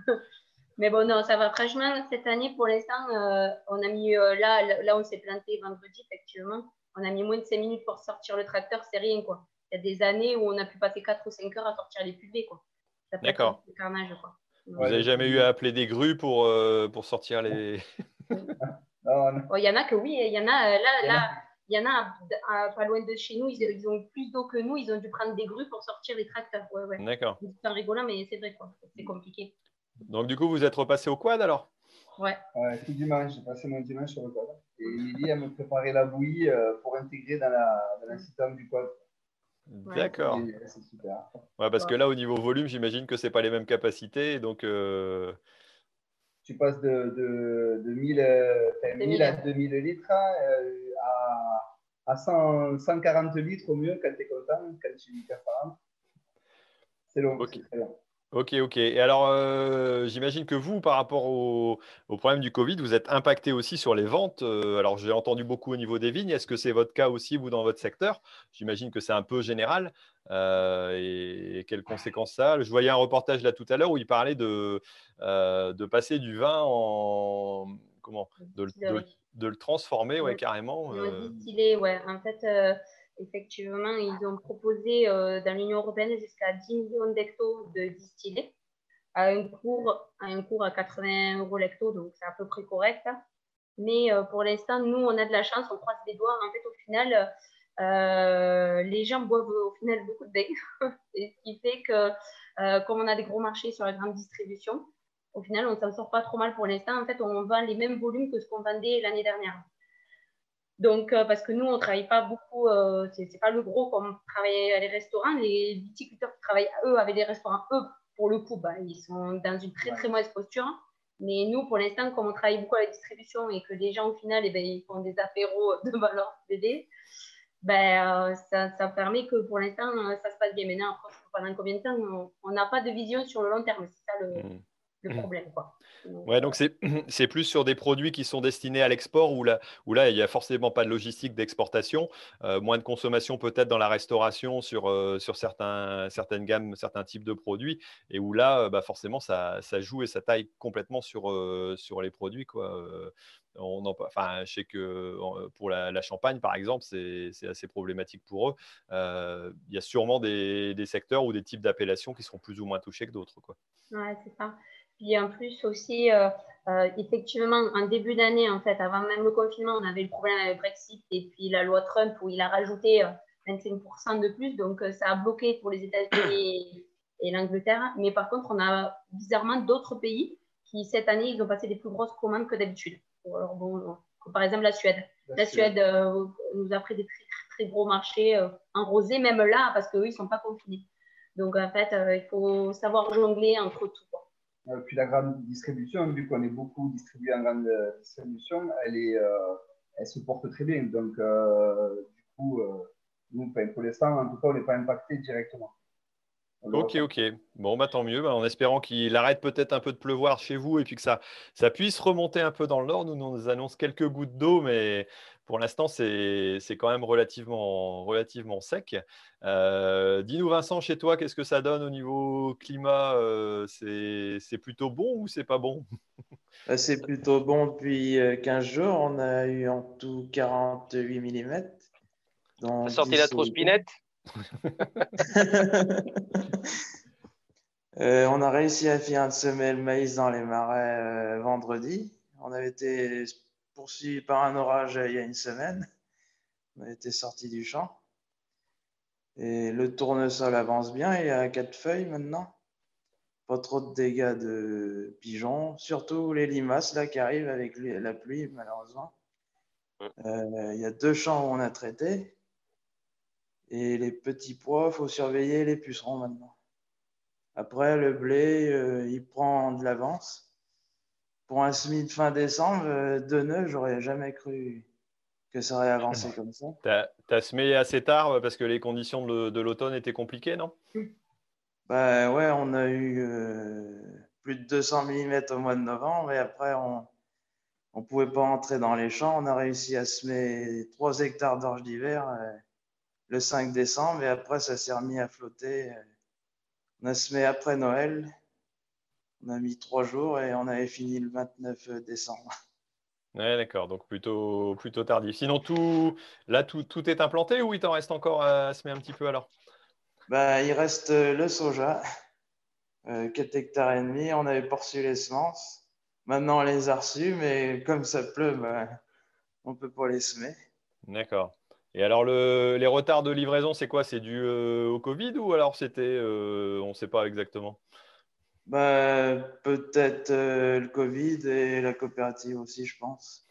*laughs* Mais bon, non, ça va. Franchement, cette année, pour l'instant, euh, on a mis, euh, là, là, on s'est planté vendredi, effectivement. On a mis moins de 5 minutes pour sortir le tracteur, c'est rien, quoi. Il y a des années où on a pu passer 4 ou 5 heures à sortir les pubés, quoi. D'accord. carnage, quoi. Vous n'avez jamais eu à appeler des grues pour, euh, pour sortir les. *laughs* Oh, il y en a que oui, il y en a, là, là, il y en a pas loin de chez nous, ils, ont plus d'eau que nous, ils ont dû prendre des grues pour sortir les tracteurs. Ouais, ouais. D'accord. C'est un rigolant, mais c'est vrai, quoi. C'est compliqué. Donc, du coup, vous êtes repassé au quad alors? Ouais. ouais tout dimanche, j'ai passé mon dimanche sur le quad. Et Lily a me préparé la bouillie euh, pour intégrer dans la, dans système du quad. D'accord. C'est super. Ouais, parce que là, au niveau volume, j'imagine que ce n'est pas les mêmes capacités. Donc, euh... Tu passes de, de, de 1000, euh, 1000 à 2000 litres euh, à, à 100, 140 litres au mieux quand tu es content, quand tu es performant. C'est long. Okay. C'est long. Ok, ok. Et alors, euh, j'imagine que vous, par rapport au, problème du Covid, vous êtes impacté aussi sur les ventes. Euh, alors, j'ai entendu beaucoup au niveau des vignes. Est-ce que c'est votre cas aussi, vous, dans votre secteur? J'imagine que c'est un peu général. Euh, et, quelles conséquences ça a? Je voyais un reportage là tout à l'heure où il parlait de, de passer du vin en. Comment? De, le transformer, ouais, carrément. Distiller, ouais. En fait effectivement, ils ont proposé euh, dans l'Union européenne jusqu'à 10 millions d'hectos de distillés à un cours à, un cours à 80 euros l'hecto, donc c'est à peu près correct. Mais pour l'instant, nous, on a de la chance, on croise les doigts. En fait, au final, les gens boivent au final beaucoup de bain. *laughs* ce qui fait que, comme on a des gros marchés sur la grande distribution, au final, on ne s'en sort pas trop mal pour l'instant. En fait, on vend les mêmes volumes que ce qu'on vendait l'année dernière. Donc, euh, parce que nous, on ne travaille pas beaucoup, euh, ce n'est pas le gros comme travailler à les restaurants. Les viticulteurs qui travaillent, eux, avec les restaurants, eux, pour le coup, bah, ils sont dans une très, très mauvaise posture. Mais nous, pour l'instant, comme on travaille beaucoup à la distribution et que les gens, au final, eh ben, ils font des apéros devant leur CD, ben, euh, ça, ça, permet que pour l'instant, ça se passe bien. Maintenant, pendant combien de temps, on n'a pas de vision sur le long terme. C'est ça le, mmh. Le mmh. problème. Quoi. Ouais, donc *clears throat* c'est plus sur des produits qui sont destinés à l'export où là, où là, il n'y a forcément pas de logistique d'exportation, euh, moins de consommation peut-être dans la restauration sur, euh, sur certains, certaines gammes, certains types de produits, et où là, euh, bah forcément, ça, ça, joue et ça taille complètement sur, sur les produits. Quoi. On en, enfin, je sais que pour la, Champagne, par exemple, c'est assez problématique pour eux. Il y a sûrement des, des secteurs ou des types d'appellations qui seront plus ou moins touchés que d'autres. Ouais, c'est ça. Puis en plus aussi, euh, euh, effectivement, en début d'année, en fait, avant même le confinement, on avait le problème avec le Brexit et puis la loi Trump où il a rajouté 25% euh, de plus. Donc ça a bloqué pour les États-Unis et, l'Angleterre. Mais par contre, on a bizarrement d'autres pays qui, cette année, ils ont passé des plus grosses commandes que d'habitude. bon, par exemple la Suède. La, Suède, nous a pris des très, très gros marchés en rosé, même là, parce qu'eux, ils ne sont pas confinés. Donc en fait, il faut savoir jongler entre tout. Euh, puis la grande distribution, vu qu'on est beaucoup distribué en grande euh, distribution, elle, est, euh, elle se porte très bien. Donc, du coup, nous, pour l'instant, en tout cas, on n'est pas impacté directement. Ok, ok. Bon, bah, tant mieux. Bah, en espérant qu'il arrête peut-être un peu de pleuvoir chez vous et puis que ça, ça puisse remonter un peu dans le nord. Nous, nous annonce quelques gouttes d'eau, mais pour l'instant, c'est quand même relativement, relativement sec. Euh, dis-nous, Vincent, chez toi, qu'est-ce que ça donne au niveau climat euh, C'est plutôt bon ou c'est pas bon? *laughs* Bah, C'est plutôt bon depuis 15 euh, jours. On a eu en tout 48 mm. On a sorti la trousse pinette *laughs* on a réussi à faire semer le maïs dans les marais vendredi. On avait été poursuivi par un orage il y a une semaine. On a été sorti du champ. Et le tournesol avance bien, il y a quatre feuilles maintenant. Pas trop de dégâts de pigeons, surtout les limaces là qui arrivent avec la pluie malheureusement. Euh, il y a deux champs où on a traité. Et les petits pois, il faut surveiller les pucerons maintenant. Après, le blé, euh, il prend de l'avance pour un semis de fin décembre, euh, deux nœuds, j'aurais jamais cru que ça aurait avancé *laughs* comme ça. Tu as, semé assez tard parce que les conditions de, l'automne étaient compliquées, non? Bah, Ouais, on a eu euh, plus de 200 mm au mois de novembre et après, on ne pouvait pas entrer dans les champs. On a réussi à semer 3 hectares d'orge d'hiver euh, le 5 décembre et après, ça s'est remis à flotter. On a semé après Noël on a mis trois jours et on avait fini le 29 décembre. Ouais, d'accord, donc plutôt, plutôt tardif. Sinon, tout, là, tout, tout est implanté ou il t'en reste encore à semer un petit peu alors? Bah, Il reste le soja, euh, 4 hectares et demi. On avait poursu les semences. Maintenant, on les a reçus, mais comme ça pleut, bah, on ne peut pas les semer. D'accord. Et alors, le, les retards de livraison, c'est quoi? C'est dû euh, au Covid ou alors c'était, euh, on ne sait pas exactement? Bah, Peut-être euh, le Covid et la coopérative aussi, je pense.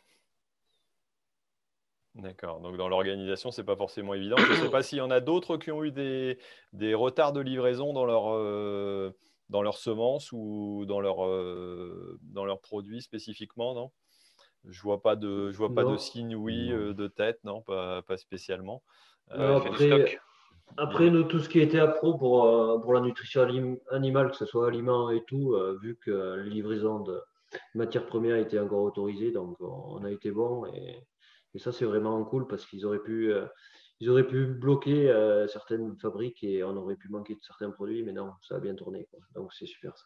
D'accord. Donc dans l'organisation, c'est pas forcément évident. Je ne sais pas s'il y en a d'autres qui ont eu des, des, retards de livraison dans leur, dans leurs semences ou dans, leur, dans leurs produits spécifiquement, non? Je vois pas de, je vois pas de signe oui de tête, non, pas, pas spécialement. après, après, nous, tout ce qui était à pro pour, euh, pour la nutrition animale, que ce soit aliments et tout, euh, vu que la livraison de matières premières était encore autorisée, donc on a été bon. Et, ça, c'est vraiment cool parce qu'ils auraient pu, euh, ils auraient pu bloquer certaines fabriques et on aurait pu manquer de certains produits, mais non, ça a bien tourné. Donc c'est super ça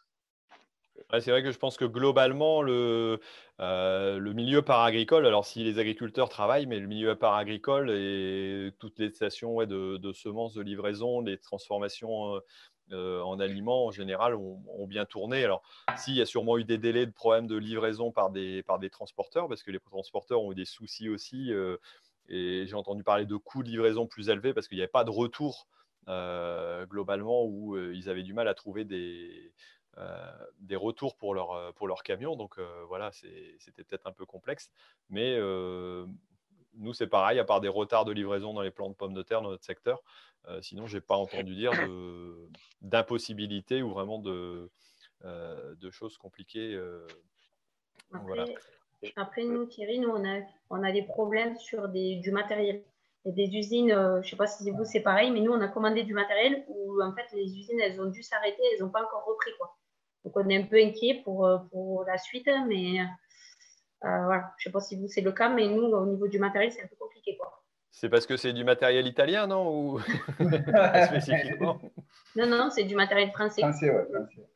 c'est vrai que je pense que globalement, le, euh, le milieu alors si les agriculteurs travaillent, mais le milieu paragricole et toutes les stations de, semences, de livraison, des transformations en aliments, en général, ont, bien tourné. Alors, s'il y a sûrement eu des délais de problèmes de livraison par des, par des transporteurs, parce que les transporteurs ont eu des soucis aussi. et j'ai entendu parler de coûts de livraison plus élevés parce qu'il n'y avait pas de retour globalement où ils avaient du mal à trouver des, des retours pour leur, pour leur camion. Donc voilà, c'était peut-être un peu complexe. Mais nous, c'est pareil, à part des retards de livraison dans les plants de pommes de terre dans notre secteur. sinon, je n'ai pas entendu dire d'impossibilité ou vraiment de, de choses compliquées. Après, après, nous, Thierry, nous, on a, on a des problèmes sur des, du matériel. Et des usines, je ne sais pas si vous c'est pareil, mais nous, on a commandé du matériel où en fait les usines, elles ont dû s'arrêter, elles n'ont pas encore repris. Quoi. Donc on est un peu inquiet pour, pour la suite, mais euh, voilà. Je ne sais pas si vous c'est le cas, mais nous, au niveau du matériel, c'est un peu compliqué. Quoi. C'est parce que c'est du matériel italien, non Ou *laughs* spécifiquement? Non, non, c'est du matériel français. Français, ouais,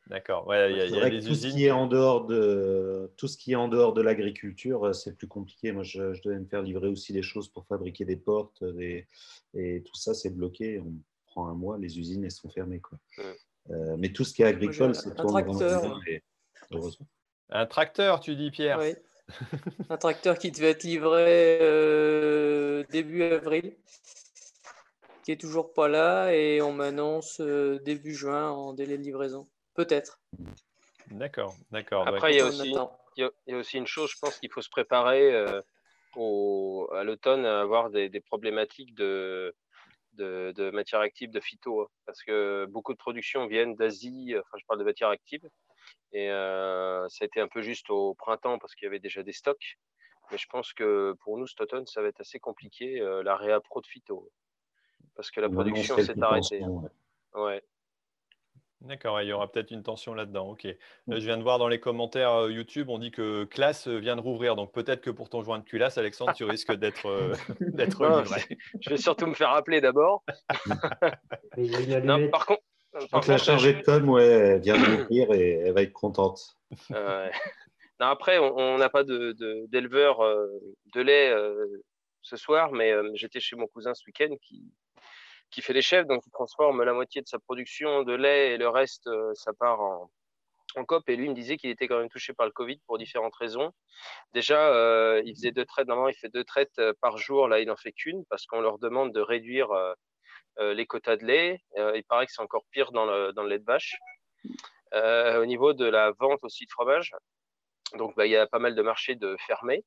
D'accord. Ouais, y a, y a des tout usines. Ce qui est en dehors de, tout ce qui est en dehors de l'agriculture, euh, c'est plus compliqué. Moi, je, je, devais me faire livrer aussi des choses pour fabriquer des portes. Des, et tout ça, c'est bloqué. On prend un mois, les usines, elles sont fermées. Quoi. Euh, mais tout ce qui est agricole, c'est un tracteur. heureusement. Un tracteur, tu dis, Pierre Oui *laughs* un tracteur qui devait être livré euh, début avril, qui est toujours pas là, et on m'annonce euh, début juin en délai de livraison. Peut-être. D'accord, d'accord. Après, il y, a aussi, il y, a aussi une chose, je pense qu'il faut se préparer euh, au, à l'automne à avoir des, problématiques de, de, de, matières actives, de phyto, hein, parce que beaucoup de productions viennent d'Asie, enfin je parle de matières actives, et euh, ça a été un peu juste au printemps parce qu'il y avait déjà des stocks. Mais je pense que pour nous, cet automne, ça va être assez compliqué, euh, la réappro de phyto. Parce que la production s'est arrêtée. Ouais. D'accord, il y aura peut-être une tension là-dedans. Ok. Mm. je viens de voir dans les commentaires euh, YouTube, on dit que classe vient de rouvrir. Donc peut-être que pour ton joint de culasse, Alexandre, tu risques d'être *laughs* *laughs* livré. Je vais surtout me faire appeler d'abord. *laughs* par contre, donc la chargée de com, ouais, elle vient d'ouvrir et elle va être contente. non, après, on n'a pas d'éleveur de, euh, de, lait euh, ce soir, mais euh, j'étais chez mon cousin ce week-end qui, qui fait des chefs, donc il transforme la moitié de sa production de lait et le reste, ça part en, en COP. Et lui, il me disait qu'il était quand même touché par le Covid pour différentes raisons. Déjà, il faisait deux traites, normalement, il fait deux traites par jour. Là, il n'en fait qu'une parce qu'on leur demande de réduire euh, les quotas de lait. Euh, il paraît que c'est encore pire dans le, dans le lait de vache. Euh, au niveau de la vente aussi de fromage, donc bah, il y a pas mal de marchés de fermés,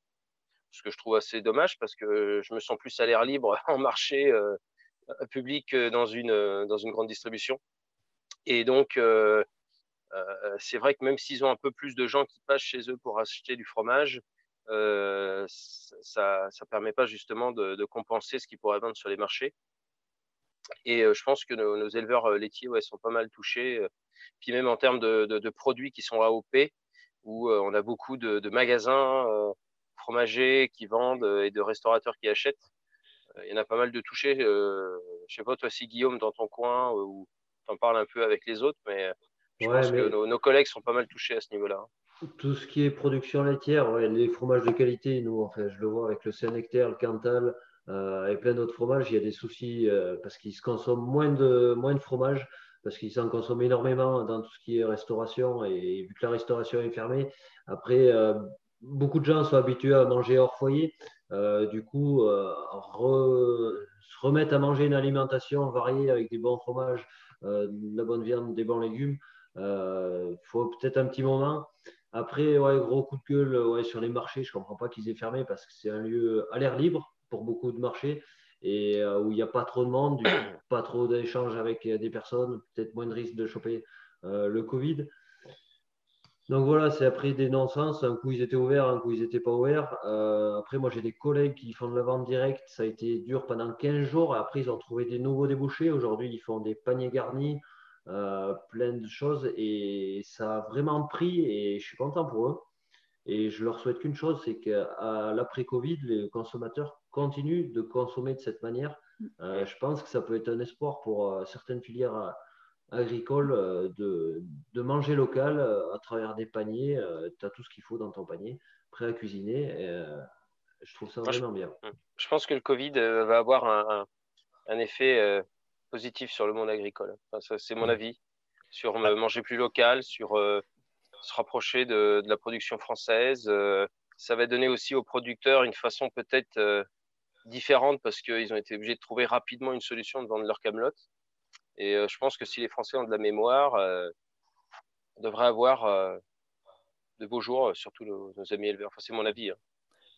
ce que je trouve assez dommage parce que je me sens plus à l'air libre *laughs* en marché public dans une, dans une grande distribution. Et donc, c'est vrai que même s'ils ont un peu plus de gens qui passent chez eux pour acheter du fromage, ça ne permet pas justement de, de, compenser ce qu'ils pourraient vendre sur les marchés. Et je pense que nos, éleveurs laitiers ouais, sont pas mal touchés. Puis même en termes de, produits qui sont AOP, où on a beaucoup de, magasins fromagers qui vendent et de restaurateurs qui achètent. Il y en a pas mal de touchés. je sais pas toi si Guillaume dans ton coin ou tu en parles un peu avec les autres, mais je pense que nos, collègues sont pas mal touchés à ce niveau-là. Hein. Tout ce qui est production laitière, les fromages de qualité, nous, enfin, je le vois avec le Saint-Nectaire, le Cantal, euh, et plein d'autres fromages, il y a des soucis euh, parce qu'ils se consomment moins de, moins de fromage, parce qu'ils s'en consomment énormément dans tout ce qui est restauration. Et, vu que la restauration est fermée, après, euh, beaucoup de gens sont habitués à manger hors foyer. Du coup, se remettre à manger une alimentation variée avec des bons fromages, de la bonne viande, des bons légumes, il faut peut-être un petit moment. Après, ouais, gros coup de gueule ouais, sur les marchés. Je ne comprends pas qu'ils aient fermé parce que c'est un lieu à l'air libre pour beaucoup de marchés et euh, où il n'y a pas trop de monde, pas trop d'échanges avec euh, des personnes, peut-être moins de risque de choper euh, le Covid. Donc voilà, c'est après des non-sens. Un coup, ils étaient ouverts, un coup, ils n'étaient pas ouverts. après, moi, j'ai des collègues qui font de la vente directe. Ça a été dur pendant 15 jours. Après, ils ont trouvé des nouveaux débouchés. Aujourd'hui, ils font des paniers garnis, plein de choses. Et ça a vraiment pris et je suis content pour eux. Et je leur souhaite qu'une chose, c'est qu'à l'après-Covid, les consommateurs continuent de consommer de cette manière. Euh, je pense que ça peut être un espoir pour euh, certaines filières euh, agricoles de, de, manger local à travers des paniers. tu as tout ce qu'il faut dans ton panier, prêt à cuisiner. je trouve ça vraiment bien. Je pense que le Covid va avoir un, un, effet positif sur le monde agricole. c'est mon avis. sur manger plus local, sur se rapprocher de, de, la production française. ça va donner aussi aux producteurs une façon peut-être différente parce qu'ils ont été obligés de trouver rapidement une solution de vendre leur camelote. Et je pense que si les Français ont de la mémoire, on devrait avoir de beaux jours, surtout nos, amis éleveurs. Enfin, c'est mon avis. Hein.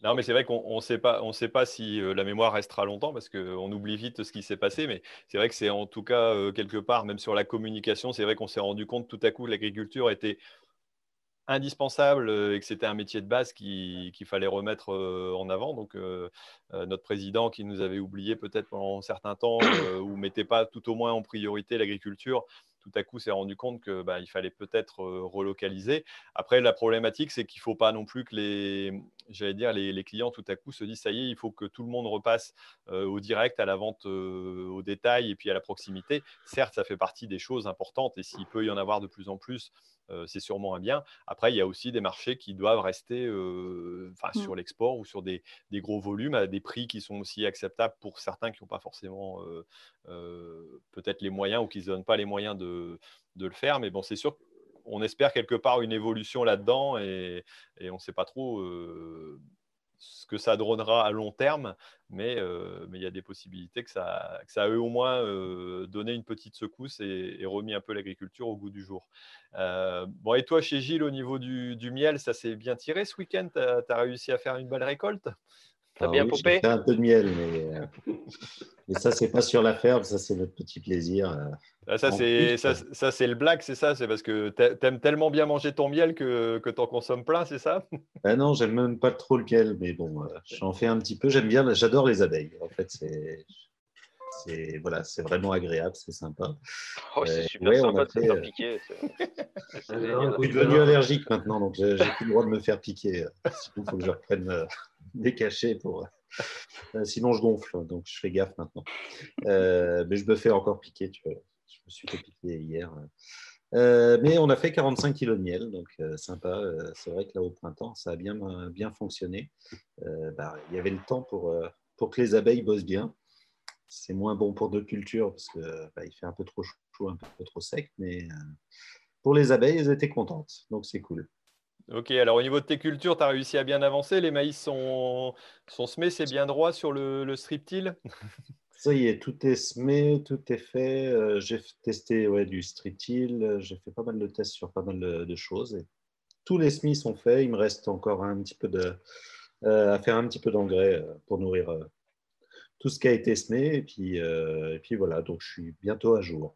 Non, mais c'est vrai qu'on ne sait pas, on sait pas si euh, la mémoire restera longtemps parce qu'on oublie vite ce qui s'est passé. Mais c'est vrai que c'est en tout cas euh, quelque part, même sur la communication, c'est vrai qu'on s'est rendu compte tout à coup que l'agriculture était indispensable euh, et que c'était un métier de base qu'il fallait remettre en avant. Donc, notre président qui nous avait oublié peut-être pendant un certain temps ou mettait pas tout au moins en priorité l'agriculture, tout à coup s'est rendu compte qu'il bah, fallait peut-être relocaliser. Après, la problématique, c'est qu'il ne faut pas non plus que les, j'allais dire, les, clients tout à coup se disent ça y est, il faut que tout le monde repasse au direct, à la vente au détail et puis à la proximité. Certes, ça fait partie des choses importantes et s'il peut y en avoir de plus en plus, c'est sûrement un bien. Après, il y a aussi des marchés qui doivent rester mmh. sur l'export ou sur des, gros volumes à des prix qui sont aussi acceptables pour certains qui n'ont pas forcément peut-être les moyens ou qui ne se donnent pas les moyens de, le faire. Mais bon, c'est sûr qu'on espère quelque part une évolution là-dedans et, on ne sait pas trop ce que ça donnera à long terme, mais euh, il y a des possibilités que ça, a au moins euh, donné une petite secousse et, remis un peu l'agriculture au goût du jour. Euh, bon, et toi, chez Gilles, au niveau du, du miel, ça s'est bien tiré ce week-end? Tu as, réussi à faire une belle récolte? T'as bien oui, Fait un peu de miel, mais, mais ça, c'est pas sur la ferme, ça, c'est notre petit plaisir. Ah, ça, c'est, ça, ça, c'est le blague, c'est ça C'est parce que tu aimes tellement bien manger ton miel que, que tu en consommes plein, c'est ça? Ah *laughs* Non, j'aime même pas trop le miel, mais bon, euh, j'en fais un petit peu. J'aime bien, j'adore les abeilles. En fait, c'est, c'est, voilà, c'est vraiment agréable, c'est sympa. Oh, c'est euh, super ouais, sympa de se faire euh, piquer. *laughs* je suis devenu allergique maintenant, donc j'ai, plus le droit de me faire piquer. il faut que je reprenne des pour. sinon, je gonfle, donc je fais gaffe maintenant. mais je me fais encore piquer, tu vois je me suis fait piquer hier. Euh, mais on a fait 45 kilos de miel, donc euh, sympa. Euh, c'est vrai que là, au printemps, ça a bien, bien fonctionné. Bah, il y avait le temps pour, pour que les abeilles bossent bien. C'est moins bon pour d'autres cultures parce qu'il bah, fait un peu trop chaud, un peu trop sec, mais pour les abeilles, elles étaient contentes, donc c'est cool. Ok, alors au niveau de tes cultures, tu as réussi à bien avancer. Les maïs sont, sont semés, c'est bien droit sur le, le strip-till? *laughs* Ça y est, tout est semé, tout est fait. Euh, j'ai testé ouais, du street euh, j'ai fait pas mal de tests sur pas mal de, choses. Tous les semis sont faits. Il me reste encore un petit peu de, euh, à faire un petit peu d'engrais pour nourrir tout ce qui a été semé. Et puis, et puis voilà, donc je suis bientôt à jour.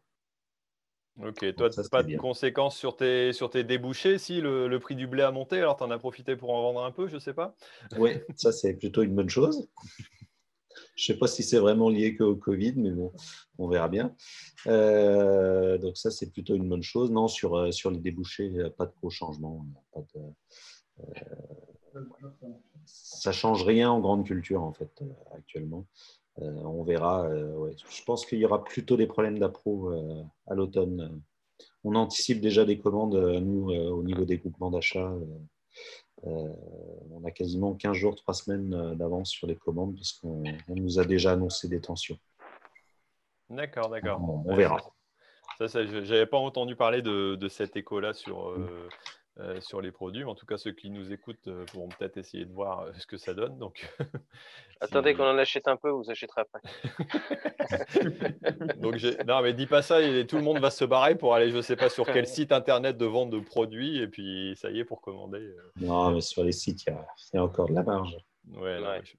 Ok, toi, ça, pas de conséquences sur tes, sur tes débouchés? Si le, le prix du blé a monté, alors tu en as profité pour en vendre un peu, je ne sais pas? Oui, ça c'est plutôt une bonne chose. Je ne sais pas si c'est vraiment lié qu'au Covid, mais bon, on verra bien. Euh, donc ça, c'est plutôt une bonne chose. Non, sur, euh, sur les débouchés, pas de gros changements. Pas de, euh, ça change rien en grande culture, en fait, actuellement. On verra. Je pense qu'il y aura plutôt des problèmes d'appro à l'automne. On anticipe déjà des commandes, nous, au niveau des groupements d'achat. Euh, on a quasiment 15 jours, 3 semaines euh, d'avance sur les commandes parce qu'on nous a déjà annoncé des tensions. D'accord, d'accord. on verra. Ça, ça j'avais pas entendu parler de, de cet écho-là sur, euh, euh, sur les produits. Mais en tout cas, ceux qui nous écoutent euh, pourront peut-être essayer de voir euh, ce que ça donne. Donc, *laughs* Attendez qu'on en achète un peu, vous achèterez après. *laughs* donc, non, mais dis pas ça, et tout le monde va se barrer pour aller, je ne sais pas sur quel site internet de vente de produits, et puis ça y est pour commander. Non, mais sur les sites, il y, a encore de la marge. Ouais, je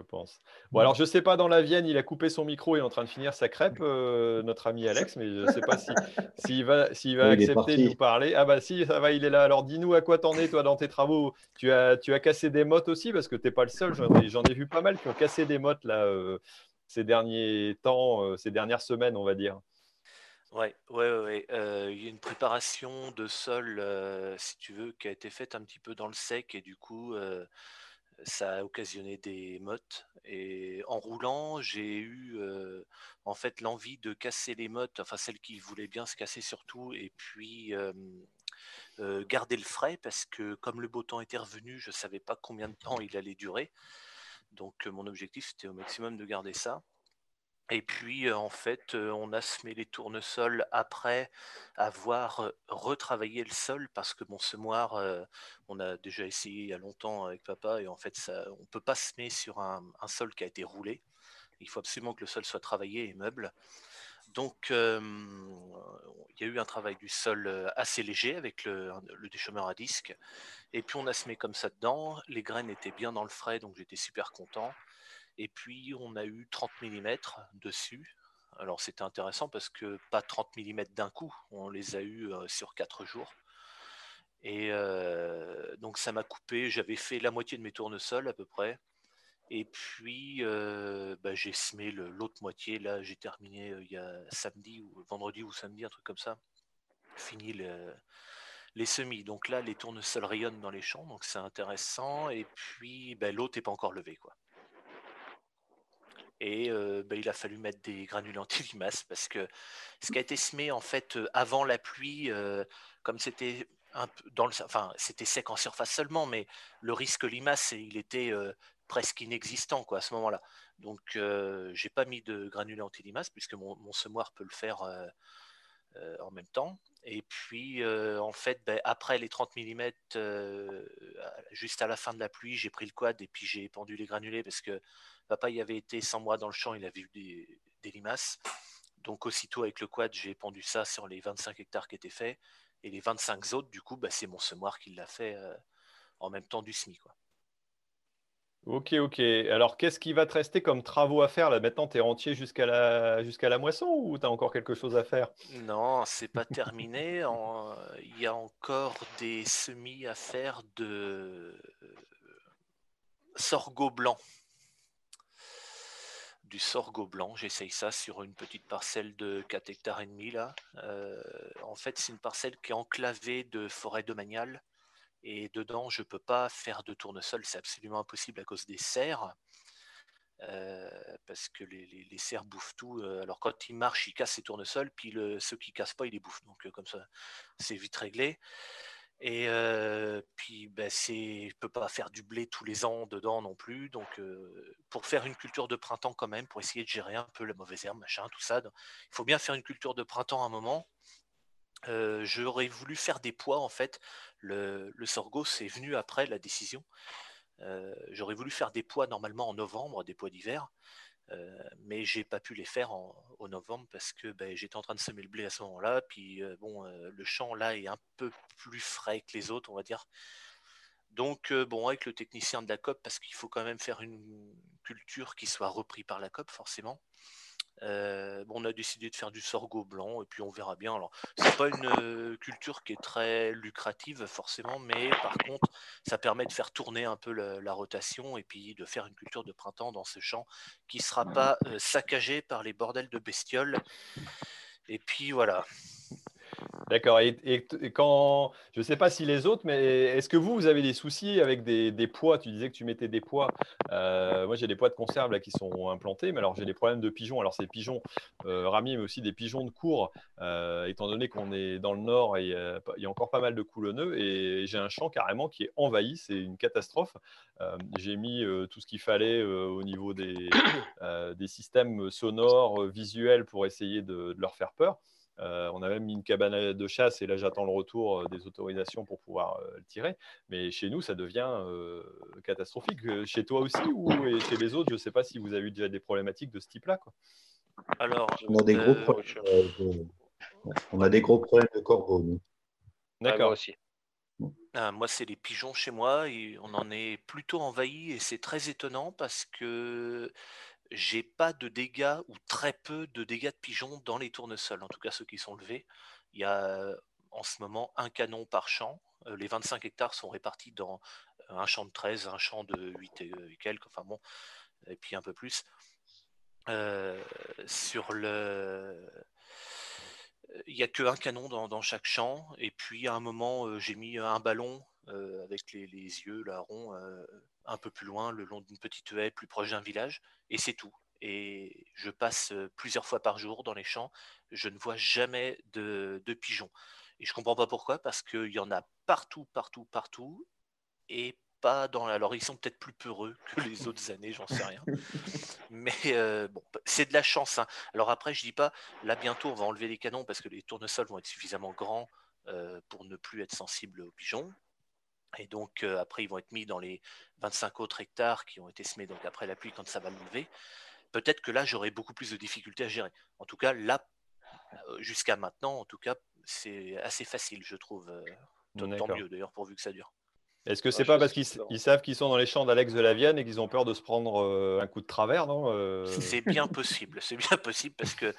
pense. Bon, alors je ne sais pas, dans la Vienne, il a coupé son micro et est en train de finir sa crêpe, euh, *laughs* notre ami Alex, mais je ne sais pas *laughs* s'il si, va, s'il va accepter de nous parler. Ah bah si, ça va, il est là. Alors dis-nous à quoi t'en es, toi, dans tes travaux. Tu as, tu as cassé des mottes aussi, parce que tu n'es pas le seul. J'en ai, vu pas mal qui ont cassé des mottes là, euh, ces derniers temps, euh, ces dernières semaines, on va dire. Ouais, ouais, ouais. il y a une préparation de sol, si tu veux, qui a été faite un petit peu dans le sec et du coup, ça a occasionné des mottes. Et en roulant, j'ai eu en fait l'envie de casser les mottes, enfin celles qui voulaient bien se casser surtout, et puis garder le frais parce que comme le beau temps était revenu, je ne savais pas combien de temps il allait durer. Donc mon objectif c'était au maximum de garder ça. Et puis, en fait, on a semé les tournesols après avoir retravaillé le sol parce que mon semoir, on a déjà essayé il y a longtemps avec papa et en fait, ça, on ne peut pas semer sur un, un sol qui a été roulé. Il faut absolument que le sol soit travaillé et meuble. Donc, il y a eu un travail du sol assez léger avec le, le déchômeur à disque. Et puis, on a semé comme ça dedans. Les graines étaient bien dans le frais, donc j'étais super content. Et puis, on a eu 30 mm dessus. Alors, c'était intéressant parce que pas 30 mm d'un coup, on les a eu sur 4 jours. Et donc, ça m'a coupé. J'avais fait la moitié de mes tournesols à peu près. Et puis, bah, j'ai semé l'autre moitié. Là, j'ai terminé il y a samedi ou vendredi ou samedi, un truc comme ça. Fini les semis. Donc là, les tournesols rayonnent dans les champs, donc c'est intéressant. Et puis, bah, l'autre n'est pas encore levé, quoi. Et bah, il a fallu mettre des granules anti-limaces parce que ce qui a été semé en fait avant la pluie, comme c'était dans le, enfin c'était sec en surface seulement, mais le risque limace il était presque inexistant quoi, à ce moment-là. Donc, j'ai pas mis de granulés anti-limaces puisque mon, semoir peut le faire en même temps. Et puis, en fait, ben, après les 30 mm, juste à la fin de la pluie, j'ai pris le quad et puis j'ai pendu les granulés parce que papa y avait été sans moi dans le champ, il avait vu des, limaces. Donc, aussitôt avec le quad, j'ai pendu ça sur les 25 hectares qui étaient faits. Et les 25 autres, du coup, ben, c'est mon semoir qui l'a fait en même temps du SMI. Quoi. Ok, ok. Alors, qu'est-ce qui va te rester comme travaux à faire là? Maintenant, tu es entier jusqu'à la, jusqu'à la moisson ou tu as encore quelque chose à faire? Non, c'est pas terminé. *laughs* Il y a encore des semis à faire de sorgho blanc. Du sorgho blanc, j'essaye ça sur une petite parcelle de 4 hectares et demi là. Euh, en fait, c'est une parcelle qui est enclavée de forêt domaniale et dedans, je ne peux pas faire de tournesol, c'est absolument impossible à cause des cerfs. Euh, parce que les, les, cerfs bouffent tout. Euh, alors quand ils marchent, ils cassent les tournesols, puis ceux qui cassent pas, ils les bouffent. Donc comme ça, c'est vite réglé. Et puis, ben, c'est, ne peux pas faire du blé tous les ans dedans non plus. Donc, pour faire une culture de printemps quand même, pour essayer de gérer un peu la mauvaise herbe, machin, tout ça, il faut bien faire une culture de printemps à un moment. j'aurais voulu faire des pois en fait. Le, le sorgho, c'est venu après la décision. Euh, j'aurais voulu faire des poids normalement en novembre, des poids d'hiver, euh, mais j'ai pas pu les faire en, novembre parce que ben, j'étais en train de semer le blé à ce moment-là. Puis euh, bon, le champ là est un peu plus frais que les autres, on va dire. Donc bon, avec le technicien de la COP, parce qu'il faut quand même faire une culture qui soit reprise par la COP forcément. Euh, on a décidé de faire du sorgho blanc et puis on verra bien. Alors, c'est pas une euh, culture qui est très lucrative forcément, mais par contre, ça permet de faire tourner un peu la, rotation et puis de faire une culture de printemps dans ce champ qui sera pas euh, saccagé par les bordels de bestioles. Et puis voilà. D'accord. Et, quand, je ne sais pas si les autres, mais est-ce que vous, vous avez des soucis avec des, poids Tu disais que tu mettais des poids. Euh, moi, j'ai des poids de conserve là, qui sont implantés, mais alors j'ai des problèmes de pigeons. Alors, c'est pigeons euh, ramiers, mais aussi des pigeons de cour, euh, étant donné qu'on est dans le nord et il y a encore pas mal de coulonneux. Et j'ai un champ carrément qui est envahi. C'est une catastrophe. j'ai mis tout ce qu'il fallait au niveau des, *coughs* des systèmes sonores, visuels pour essayer de leur faire peur. Euh, on a même mis une cabane de chasse et là j'attends le retour euh, des autorisations pour pouvoir euh, le tirer. Mais chez nous, ça devient catastrophique. Chez toi aussi ou chez les autres, je ne sais pas si vous avez eu déjà des problématiques de ce type-là. Alors, on a des gros problèmes. De... On a des gros problèmes de corbeaux. D'accord. aussi. Ah, moi, c'est les pigeons chez moi. Et on en est plutôt envahi et c'est très étonnant parce que j'ai pas de dégâts ou très peu de dégâts de pigeons dans les tournesols, en tout cas ceux qui sont levés. Il y a en ce moment un canon par champ. les 25 hectares sont répartis dans un champ de 13, un champ de 8 et, quelques, enfin bon, et puis un peu plus. sur le. Il n'y a qu'un canon dans, chaque champ, et puis à un moment, j'ai mis un ballon avec les, yeux là, ronds un peu plus loin, le long d'une petite haie, plus proche d'un village, et c'est tout. Et je passe plusieurs fois par jour dans les champs, je ne vois jamais de, pigeons. Et je comprends pas pourquoi, parce qu'il y en a partout, partout, partout, et pas dans. Alors, ils sont peut-être plus peureux que les *laughs* autres années, j'en sais rien. Mais euh, bon, c'est de la chance. hein. Alors après, je dis pas, là bientôt, on va enlever les canons parce que les tournesols vont être suffisamment grands euh, pour ne plus être sensibles aux pigeons. Et donc, euh, après, ils vont être mis dans les 25 autres hectares qui ont été semés donc après la pluie quand ça va lever. Peut-être que là, j'aurai beaucoup plus de difficultés à gérer. En tout cas, là, euh, jusqu'à maintenant, en tout cas, c'est assez facile, je trouve. euh, tant- mieux, d'ailleurs, pourvu que ça dure. Est-ce que c'est je pas parce qu'ils ils savent qu'ils sont dans les champs d'Alex de la Vienne et qu'ils ont peur de se prendre euh, un coup de travers, non euh? C'est bien possible, c'est bien possible parce que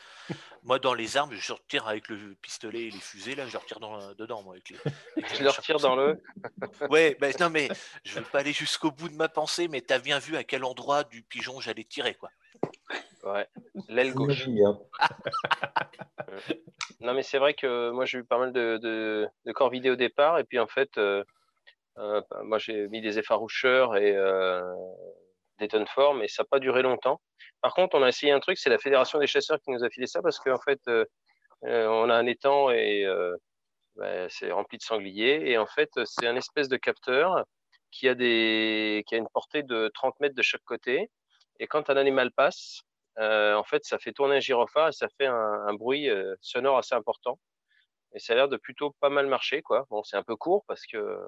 moi, dans les armes, je retire avec le pistolet et les fusées, là, je retire dans, dedans, moi. Avec les, avec Je le retire dans le. Ouais, ben non, mais je veux pas aller jusqu'au bout de ma pensée, mais t'as bien vu à quel endroit du pigeon j'allais tirer, quoi. Ouais, l'aile gauche. Hein. Non, mais c'est vrai que moi, j'ai eu pas mal de, de, de corps vidéo au départ. Et puis, en fait, euh, euh, bah, moi, j'ai mis des effaroucheurs et euh, des tonnes forts, mais ça n'a pas duré longtemps. Par contre, on a essayé un truc, c'est la Fédération des chasseurs qui nous a filé ça parce qu'en fait, euh, on a un étang et bah, c'est rempli de sangliers. Et en fait, c'est un espèce de capteur qui a, une portée de 30 mètres de chaque côté. Et quand un animal passe, en fait, ça fait tourner un gyrophare et ça fait un, bruit sonore assez important. Et ça a l'air de plutôt pas mal marcher, quoi. Bon, c'est un peu court parce que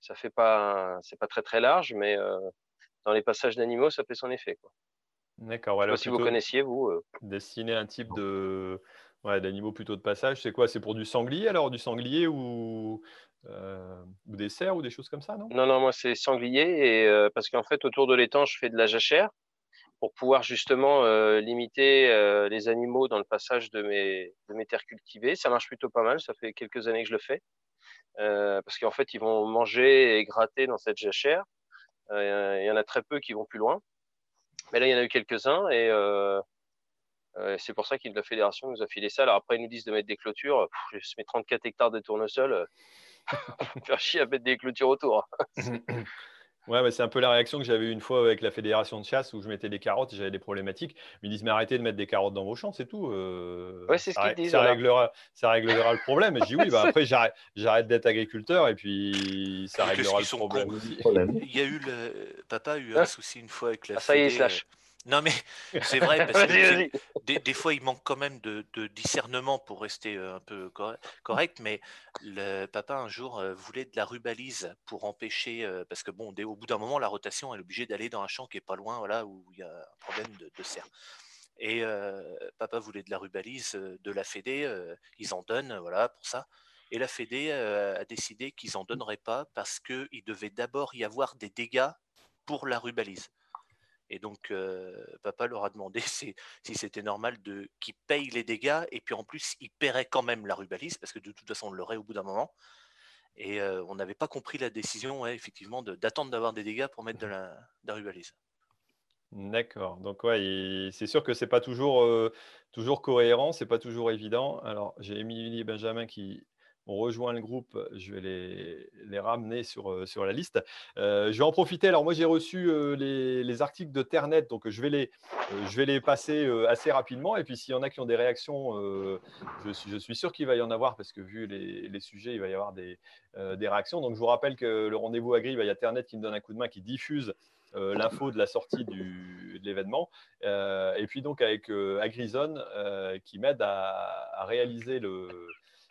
ça fait pas, c'est pas très très large, mais euh, dans les passages d'animaux, ça fait son effet, quoi. D'accord, si vous connaissiez vous. euh. Destiner un type de ouais, d'animaux plutôt de passage. C'est quoi? C'est pour du sanglier alors? Du sanglier ou, euh, ou des cerfs ou des choses comme ça, non? Non, non, moi c'est sanglier et euh, parce qu'en fait autour de l'étang, je fais de la jachère pour pouvoir justement limiter les animaux dans le passage de mes de mes terres cultivées. Ça marche plutôt pas mal. Ça fait quelques années que je le fais parce qu'en fait ils vont manger et gratter dans cette jachère. Euh, Il y en a très peu qui vont plus loin, mais là il y en a eu quelques-uns et euh, euh, c'est pour ça que la fédération nous a filé ça. Alors après ils nous disent de mettre des clôtures. Pff, je mets 34 hectares de tournesol. euh, *laughs* faire chier à mettre des clôtures autour. *laughs* Ouais, bah, c'est un peu la réaction que j'avais eu une fois avec la fédération de chasse où je mettais des carottes et j'avais des problématiques. Ils me disent, mais arrêtez de mettre des carottes dans vos champs, c'est tout. euh, Ouais, c'est ce ça, qu'ils disent, ça voilà. réglera, ça réglera le problème. Et je dis, oui, *laughs* bah, après, j'arrête, j'arrête d'être agriculteur et puis ça réglera le problème aussi. Il y a eu *laughs* le papa a eu Ah. un souci une fois avec la Ah, ça y est, slash. euh, Non mais *laughs* c'est vrai parce que des, des fois il manque quand même de, de discernement pour rester euh, un peu corre- correct, mais le papa un jour euh, voulait de la rubalise pour empêcher euh, parce que bon dès- au bout d'un moment la rotation elle est obligée d'aller dans un champ qui est pas loin voilà où il y a un problème de, de cerf. Et euh, papa voulait de la rubalise de la Fédé, euh, ils en donnent voilà pour ça. Et la Fédé euh, a décidé qu'ils en donneraient pas parce qu'il devait d'abord y avoir des dégâts pour la rubalise. Et donc, euh, papa leur a demandé *laughs* si, si c'était normal de qu'ils payent les dégâts et puis en plus, ils paieraient quand même la rubalise parce que de toute façon, on l'aurait au bout d'un moment. Et euh, on n'avait pas compris la décision, ouais, effectivement, de- d'attendre d'avoir des dégâts pour mettre de la, de la rubalise. D'accord. Donc, ouais, c'est sûr que c'est pas toujours, euh, toujours cohérent, c'est pas toujours évident. Alors, j'ai Émilie et Benjamin qui ont rejoint le groupe. Je vais les, les ramener sur, euh, sur la liste. Euh, je vais en profiter. Alors, moi, j'ai reçu euh, les, les articles de Ternet, donc je vais les, je vais les passer assez rapidement. Et puis, s'il y en a qui ont des réactions, je, suis, je suis sûr qu'il va y en avoir parce que vu les, les sujets, il va y avoir des, des réactions. Donc, je vous rappelle que le rendez-vous agri, bah, il y a Ternet qui me donne un coup de main, qui diffuse l'info de la sortie du, de l'événement. Et puis donc avec euh, Agrizone euh, qui m'aide à réaliser le,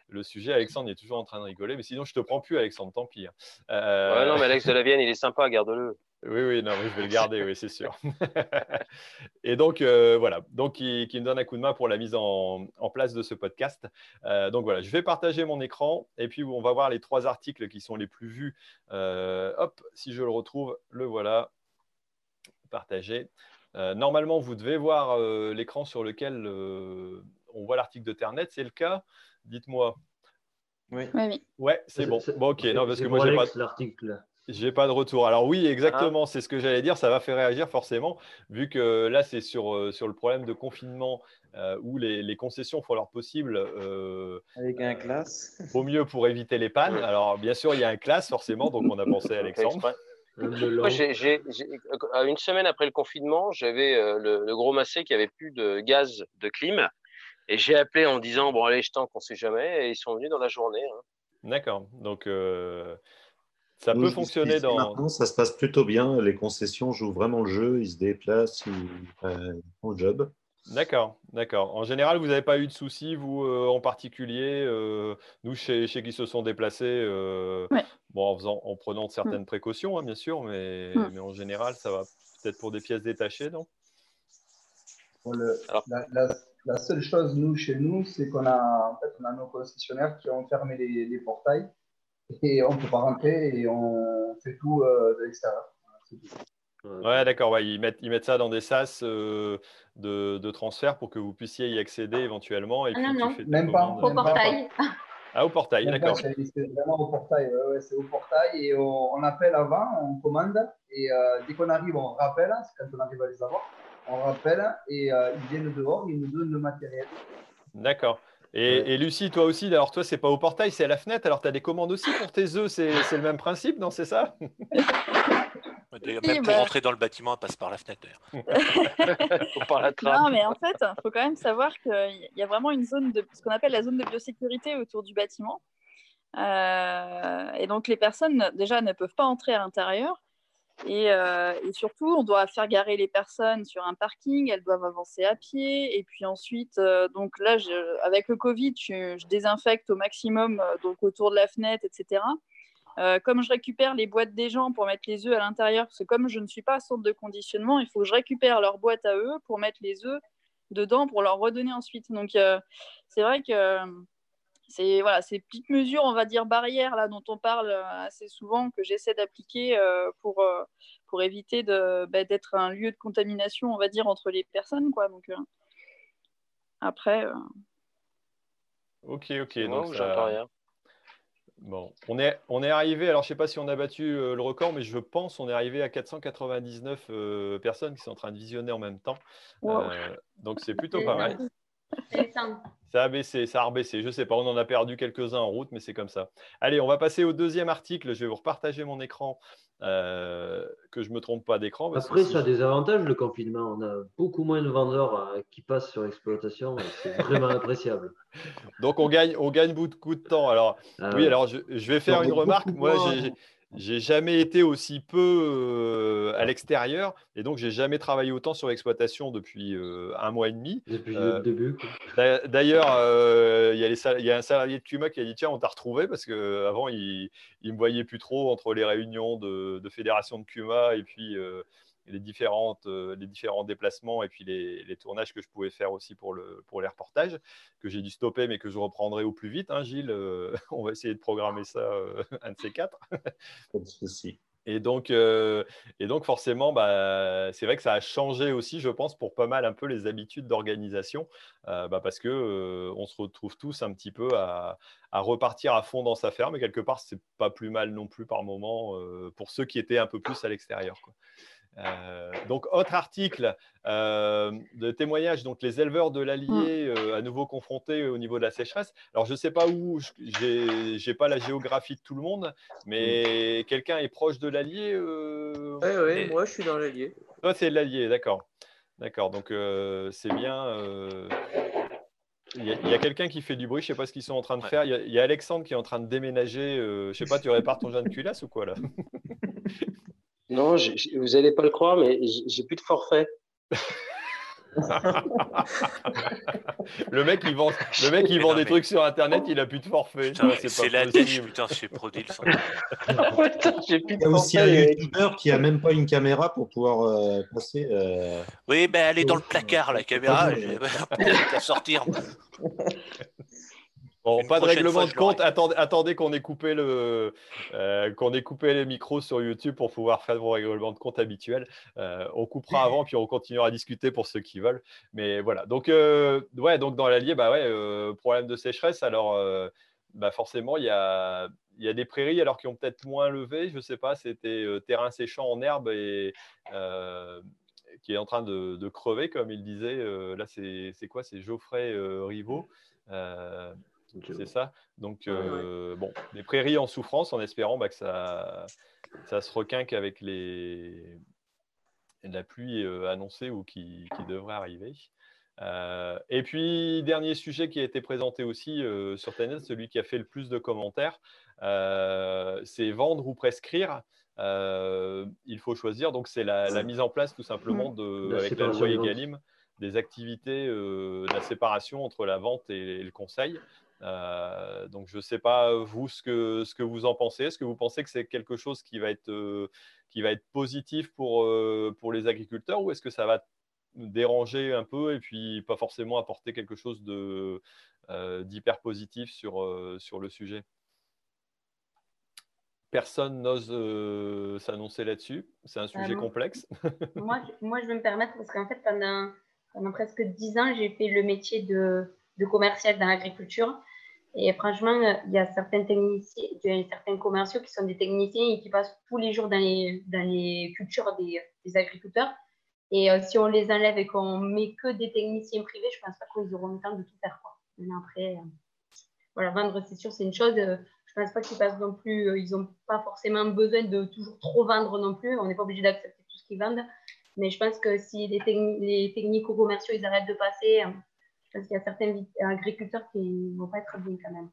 le sujet. Alexandre il est toujours en train de rigoler, mais sinon je te prends plus Alexandre, tant pis. hein. Euh, Ouais, non, mais Alex *laughs* de la Vienne, il est sympa, garde-le. oui, oui, non, oui, je vais le garder, oui, c'est sûr. *laughs* *laughs* Et donc, euh, voilà, donc qui, qui me donne un coup de main pour la mise en, en place de ce podcast. Euh, donc voilà, je vais partager mon écran et puis on va voir les trois articles qui sont les plus vus. Euh, hop, si je le retrouve, le voilà, partagé. Normalement, vous devez voir l'écran sur lequel on voit l'article de Ternet. C'est le cas Dites-moi. Oui. Oui, oui. Ouais, c'est bon. Bon, ok, non, parce que moi, j'ai pas. L'article. J'ai pas de retour. Alors oui, Ah. exactement, c'est ce que j'allais dire. Ça va faire réagir forcément, vu que là, c'est sur, euh, sur le problème de confinement euh, où les, les concessions font leur possible euh, Avec un classe. au mieux pour éviter les pannes. Alors bien sûr, il y a un classe forcément, donc on a pensé à Alexandre. euh, une semaine après le confinement, j'avais euh, le, le gros massé qui avait plus de gaz de clim. Et j'ai appelé en disant Bon, allez, je tente, on sait jamais. Et ils sont venus dans la journée. hein. D'accord. Donc, euh, Ça peut fonctionner dans. Maintenant, ça se passe plutôt bien. Les concessions jouent vraiment le jeu. Ils se déplacent, ils, euh, ils font le job. D'accord, d'accord. En général, vous n'avez pas eu de soucis, vous euh, en particulier, euh, nous chez, chez qui se sont déplacés, euh, Ouais. bon, en, faisant, en prenant certaines précautions, hein, bien sûr, mais, Mm. mais en général, ça va peut-être pour des pièces détachées, non? Le- la, la- la seule chose, nous, chez nous, c'est qu'on a, en fait, on a nos concessionnaires qui ont fermé les, les portails et on ne peut pas rentrer et on fait tout euh, de l'extérieur. Ouais, d'accord. ouais, ils, mettent, ils mettent ça dans des sas euh, de, de transfert pour que vous puissiez y accéder éventuellement. Et Ah puis non, tu non. fais Même pas. commandes. Au portail. Ah, au portail, d'accord. C'est c'est vraiment au portail. ouais, ouais, c'est au portail et on, on appelle avant, on commande et euh, dès qu'on arrive, on rappelle. C'est quand on arrive à les avoir. On rappelle et euh, ils viennent dehors, ils nous donnent le matériel. D'accord. Et, Ouais. et Lucie, toi aussi, alors toi, c'est pas au portail, c'est à la fenêtre. Alors, tu as des commandes aussi pour tes œufs, c'est le même principe, non C'est ça? *laughs* Oui, Même pour bah. rentrer dans le bâtiment, elle passe par la fenêtre. d'ailleurs. *laughs* Faut par la trappe. Non, mais en fait, il faut quand même savoir qu'il y a vraiment une zone de ce qu'on appelle la zone de biosécurité autour du bâtiment. Euh, et donc, les personnes, déjà, ne peuvent pas entrer à l'intérieur. Et, euh, et surtout, on doit faire garer les personnes sur un parking, elles doivent avancer à pied. Et puis ensuite, euh, donc là, avec le Covid, je, désinfecte au maximum euh, donc autour de la fenêtre, etc. Comme je récupère les boîtes des gens pour mettre les œufs à l'intérieur, parce que comme je ne suis pas centre de conditionnement, il faut que je récupère leur boîte à eux pour mettre les œufs dedans pour leur redonner ensuite. Donc c'est vrai que c'est voilà, ces petites mesures, on va dire barrières là dont on parle euh, assez souvent que j'essaie d'appliquer euh, pour euh, pour éviter de bah, d'être un lieu de contamination, on va dire entre les personnes quoi. Donc euh, après, euh, Ok, ok. Non, donc ça- rien. Bon, on est, on est arrivé, alors je ne sais pas si on a battu euh, le record, mais je pense on est arrivé à 499 euh, personnes qui sont en train de visionner en même temps. wow. Euh, donc c'est *laughs* plutôt pas mal. Ça. A baissé, ça a rebaissé. Je sais pas, on en a perdu quelques-uns en route, mais c'est comme ça. Allez, on va passer au deuxième article. Je vais vous repartager mon écran, euh, que je me trompe pas d'écran. Après, si ça a je- des avantages, le confinement. On a beaucoup moins de vendeurs euh, qui passent sur l'exploitation. C'est *laughs* vraiment appréciable. Donc on gagne, on gagne beaucoup de temps. Alors Ah oui, alors je, je vais faire une remarque. Moi, j'ai- j'ai jamais été aussi peu à l'extérieur, et donc j'ai jamais travaillé autant sur l'exploitation depuis un mois et demi. Depuis le début. D'ailleurs, il y, a y un salarié de Cuma qui a dit Tiens, on t'a retrouvé parce qu'avant, il ne me voyait plus trop entre les réunions de, de fédération de Cuma et puis les, différentes, euh, les différents déplacements et puis les, les tournages que je pouvais faire aussi pour, le, pour les reportages, que j'ai dû stopper mais que je reprendrai au plus vite. Hein, Gilles, euh, *laughs* on va essayer de programmer ça, euh, un de ces quatre. *laughs* Pas de souci. Et donc, euh, et donc forcément, bah, c'est vrai que ça a changé aussi, je pense, pour pas mal un peu les habitudes d'organisation, euh, bah, parce que euh, on se retrouve tous un petit peu à, à repartir à fond dans sa ferme, et quelque part, c'est pas plus mal non plus par moment pour ceux qui étaient un peu plus à l'extérieur. Euh, donc, autre article euh, de témoignage, donc les éleveurs de l'Allier euh, à nouveau confrontés au niveau de la sécheresse. Alors, je ne sais pas où, je n'ai pas la géographie de tout le monde, mais quelqu'un est proche de l'Allier euh, Ouais, ouais, Et- moi je suis dans l'Allier. Toi, c'est l'Allier, d'accord. D'accord, donc c'est bien. Il y a, quelqu'un qui fait du bruit, je ne sais pas ce qu'ils sont en train de Ouais. faire. Il y, a, il y a Alexandre qui est en train de déménager. je ne sais pas, tu répares ton jeune culasse ou quoi là? *laughs* Non, vous n'allez pas le croire, mais j'ai plus de forfait. *laughs* Le mec, il vend, le mec, il Mais vend non, des mais- trucs sur Internet, il a plus de forfait. C'est la dèche, putain, chez Prodil. sans- Putain, j'ai plus Il de y a aussi un forfait. youtubeur qui a même pas une caméra pour pouvoir euh, passer. euh, Oui, ben elle est dans le placard, la caméra. Ah, Peut-être qu'à sortir. *laughs* Bon, pas de règlement de compte. Attendez, attendez qu'on ait coupé le, euh, qu'on ait coupé les micros sur YouTube pour pouvoir faire vos règlements de compte habituels. Euh, on coupera avant, puis on continuera à discuter pour ceux qui veulent. Mais voilà. Donc, euh, ouais, donc dans l'Allier, bah ouais, problème de sécheresse. Alors, bah forcément, il y a, il y a des prairies alors qui ont peut-être moins levé. Je sais pas. C'était terrain séchant en herbe et qui est en train de, de crever, comme il disait. Là, c'est quoi? C'est Geoffrey Rivaud. Euh, c'est ça. Donc, Ouais, ouais. euh, bon, des prairies en souffrance en espérant bah, que ça, ça se requinque avec les, la pluie euh, annoncée ou qui, qui devrait arriver. Euh, et puis, dernier sujet qui a été présenté aussi euh, sur TNS, celui qui a fait le plus de commentaires, c'est vendre ou prescrire. il faut choisir. Donc, c'est la, mise en place tout simplement de, avec la loi Egalim des activités de la séparation entre la vente et le conseil. Euh, donc, je ne sais pas, vous, ce que, ce que vous en pensez. Est-ce que vous pensez que c'est quelque chose qui va être, euh, qui va être positif pour, euh, pour les agriculteurs ou est-ce que ça va déranger un peu et puis pas forcément apporter quelque chose d'hyper positif sur, sur le sujet? Personne n'ose s'annoncer là-dessus. C'est un sujet complexe. moi, *laughs* moi, je vais me permettre parce qu'en fait, pendant, pendant presque dix ans, j'ai fait le métier de de commercial dans l'agriculture. Et franchement, il y a certains techniciens, certains commerciaux qui sont des techniciens et qui passent tous les jours dans les, dans les cultures des, des agriculteurs. Et euh, si on les enlève et qu'on met que des techniciens privés, je pense pas qu'ils auront le temps de tout faire. Quoi. après, euh, voilà, vendre, c'est sûr, c'est une chose. Euh, je pense pas qu'ils passent non plus, ils n'ont pas forcément besoin de toujours trop vendre non plus. On n'est pas obligé d'accepter tout ce qu'ils vendent. Mais je pense que si les, les technico-commerciaux, ils arrêtent de passer, parce qu'il y a certains agriculteurs qui vont pas être bien quand même.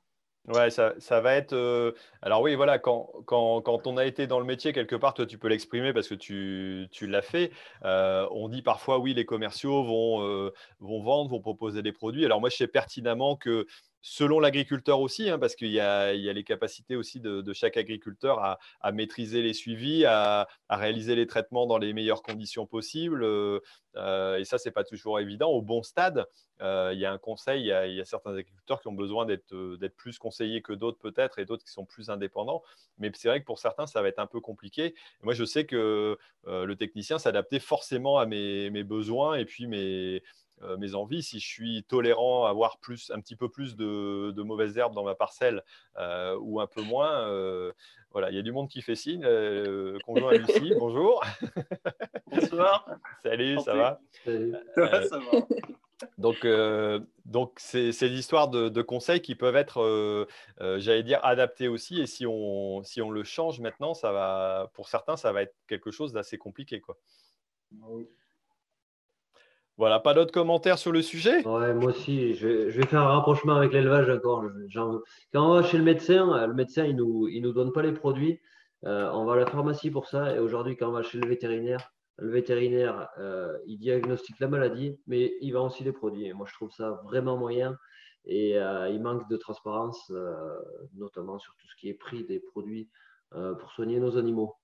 Ouais, ça, ça, va être. Euh, alors, oui, voilà, quand, quand, quand, on a été dans le métier, quelque part, toi, tu peux l'exprimer parce que tu, tu l'as fait. Euh, on dit parfois, oui, les commerciaux vont, euh, vont vendre, vont proposer des produits. Alors, moi, je sais pertinemment que selon l'agriculteur aussi, hein, parce qu'il y, a les capacités aussi de, chaque agriculteur à, maîtriser les suivis, à, réaliser les traitements dans les meilleures conditions possibles. Euh, euh, et ça, ce n'est pas toujours évident. Au bon stade, euh, il y a un conseil, il y a, certains agriculteurs qui ont besoin d'être plus conseillés que d'autres peut-être, et d'autres qui sont plus indépendants. Mais c'est vrai que pour certains, ça va être un peu compliqué. moi, je sais que le technicien s'adaptait forcément à mes, mes, besoins et puis mes mes envies, si je suis tolérant à avoir plus, un petit peu plus de, mauvaises herbes dans ma parcelle euh, ou un peu moins, euh, voilà, il y a du monde qui fait signe. conjoint à Lucie, *laughs* bonjour. Bonsoir. *laughs* Salut, ça va? Ça va. Donc, donc c'est l'histoire de, de, conseils qui peuvent être, j'allais dire, adaptés aussi. Et si on, si on le change maintenant, ça va, pour certains, ça va être quelque chose d'assez compliqué. Quoi. Oui. Voilà, pas d'autres commentaires sur le sujet? Ouais, Moi aussi, je vais, faire un rapprochement avec l'élevage encore. Quand on va chez le médecin, le médecin, il ne nous, il nous donne pas les produits. Euh, on va à la pharmacie pour ça. Et aujourd'hui, quand on va chez le vétérinaire, le vétérinaire, euh, il diagnostique la maladie, mais il vend aussi les produits. Et moi, je trouve ça vraiment moyen. Et euh, il manque de transparence, notamment sur tout ce qui est prix des produits pour soigner nos animaux.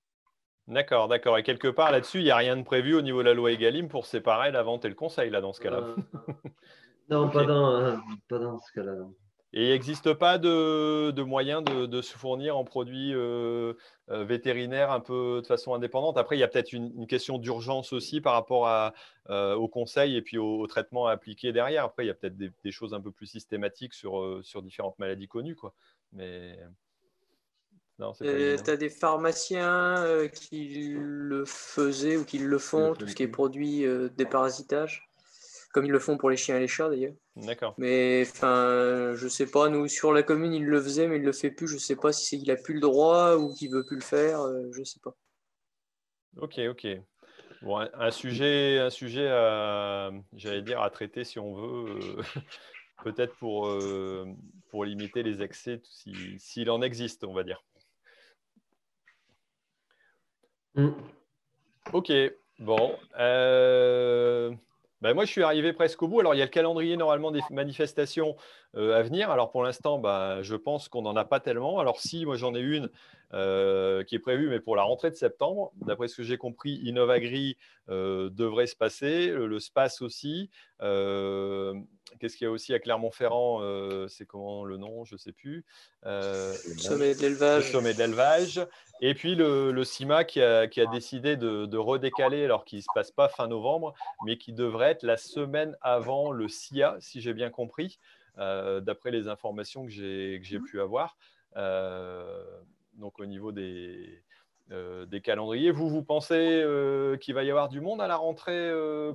D'accord, d'accord. Et quelque part là-dessus, il n'y a rien de prévu au niveau de la loi Egalim pour séparer la vente et le conseil, là, dans ce cas-là. Euh, *laughs* non, pas, dans, pas dans ce cas-là. Et il n'existe pas de, de moyen de, se fournir en produits euh, euh, vétérinaires un peu de façon indépendante? Après, il y a peut-être une, question d'urgence aussi par rapport à, au conseil et puis au, traitement à appliquer derrière. Après, il y a peut-être des, des, choses un peu plus systématiques sur, sur différentes maladies connues. Quoi. Mais tu as des pharmaciens euh, qui le faisaient ou qui le font, tout ce qui est produit euh, déparasitage, comme ils le font pour les chiens et les chats d'ailleurs. D'accord. Mais enfin, je sais pas, nous sur la commune il le faisait, mais il le fait plus. Je sais pas si c'est qu'il a plus le droit ou qu'il veut plus le faire. Je euh, je sais pas. Ok, ok. Bon, un, sujet, un sujet, j'allais dire, à traiter si on veut, *laughs* peut-être pour, pour limiter les excès, s'il en existe, on va dire. Mm. Ok, bon. Euh, ben moi, je suis arrivé presque au bout. Alors, il y a le calendrier normalement des manifestations euh, à venir. Alors, pour l'instant, ben, je pense qu'on n'en a pas tellement. Alors, si, moi, j'en ai une euh, qui est prévue, mais pour la rentrée de septembre. D'après ce que j'ai compris, Innovagri devrait se passer, le, SPACE aussi. Qu'est-ce qu'il y a aussi à Clermont-Ferrand C'est comment le nom Je ne sais plus. sommet de l'élevage. Le sommet de l'élevage. Et puis le, CIMA qui a, décidé de, redécaler, alors qu'il ne se passe pas fin novembre, mais qui devrait être la semaine avant le SIA, si j'ai bien compris, euh, d'après les informations que j'ai mmh. pu avoir. Euh, donc au niveau des, euh, des calendriers, vous, vous pensez qu'il va y avoir du monde à la rentrée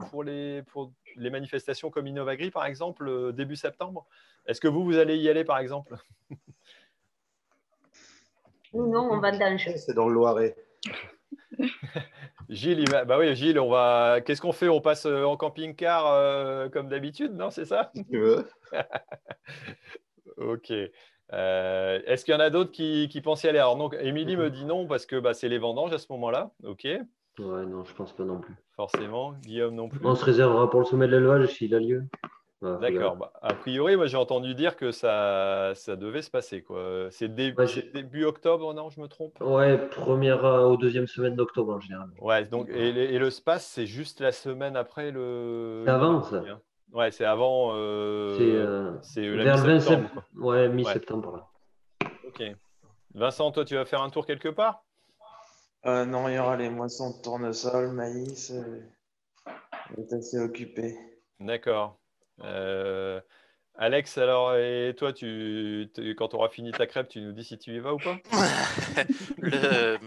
pour, les, pour les manifestations comme Innovagri, par exemple, début septembre? Est-ce que vous, vous allez y aller, par exemple? Non, on va dans C'est dans le Loiret. *laughs* Gilles, bah oui, Gilles, on va. Qu'est-ce qu'on fait? On passe euh, en camping-car euh, comme d'habitude, non? C'est ça? Si tu veux. *laughs* ok. Euh, Est-ce qu'il y en a d'autres qui, qui pensent y aller? Alors, donc, Émilie me dit non parce que bah, c'est les vendanges à ce moment-là. Ok, Ouais, non, je pense pas non plus. forcément. Guillaume non plus. On se réservera pour le sommet de l'élevage s'il a lieu. Faut D'accord. Bah, a priori, moi j'ai entendu dire que ça, ça devait se passer. quoi. C'est dé- Ouais, début octobre, non Je me trompe? Ouais, première euh, ou deuxième semaine d'octobre en général. Ouais, donc, et, le SPAS, c'est juste la semaine après le. C'est avant, ça. Ouais, c'est avant. euh, C'est euh, la vers le 20 mi-septembre, septembre. Ouais, mi-septembre. Ok. Vincent, toi, tu vas faire un tour quelque part? Euh, non, il y aura les moissons de tournesol, maïs. euh, On est assez occupé. D'accord. Euh, Alex, alors, et toi, tu, tu- quand tu auras fini ta crêpe, tu nous dis si tu y vas ou pas? *laughs* Le,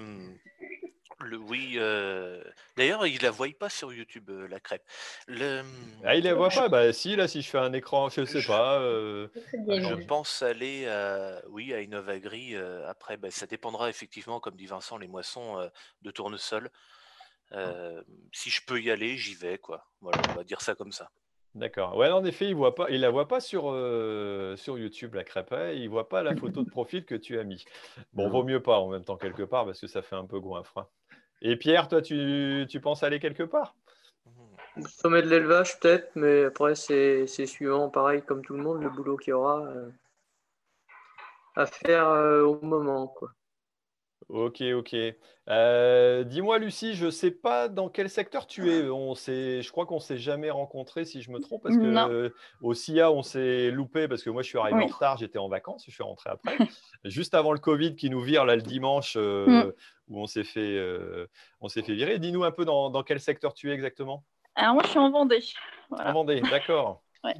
le- oui. euh, D'ailleurs, il la voit pas sur YouTube, euh, la crêpe. Le, Ah, il les voit pas? Bah, si, là, si je fais un écran, je sais pas. euh, Je pense aller à, oui, à Innovagri. euh, après, ben, ça dépendra effectivement, comme dit Vincent, les moissons euh, de tournesol. Euh, si je peux y aller, j'y vais, quoi. Voilà, on va dire ça comme ça. D'accord. Ouais, en effet, il voit pas, il la voit pas sur, euh, sur YouTube, la crêpe. hein, Il voit pas la photo de profil que tu as mis. Bon, vaut mieux pas en même temps quelque part parce que ça fait un peu goinfre. hein. Et Pierre, toi, tu, penses aller quelque part? Sommet de l'élevage, peut-être, mais après, c'est c'est suivant, pareil, comme tout le monde, le boulot qu'il y aura euh, à faire euh, au moment. Quoi. Ok, ok. Euh, dis-moi, Lucie, je sais pas dans quel secteur tu es. On je crois qu'on s'est jamais rencontrés, si je me trompe, parce que euh, au CIA, on s'est loupé parce que moi, je suis arrivé en retard, j'étais en vacances, je suis rentré après, *laughs* juste avant le Covid qui nous vire là le dimanche euh, Mm. où on s'est fait, euh, on s'est fait virer. Dis-nous un peu dans, dans quel secteur tu es exactement. Alors moi, je suis en Vendée. Voilà. En Vendée, d'accord. Ouais.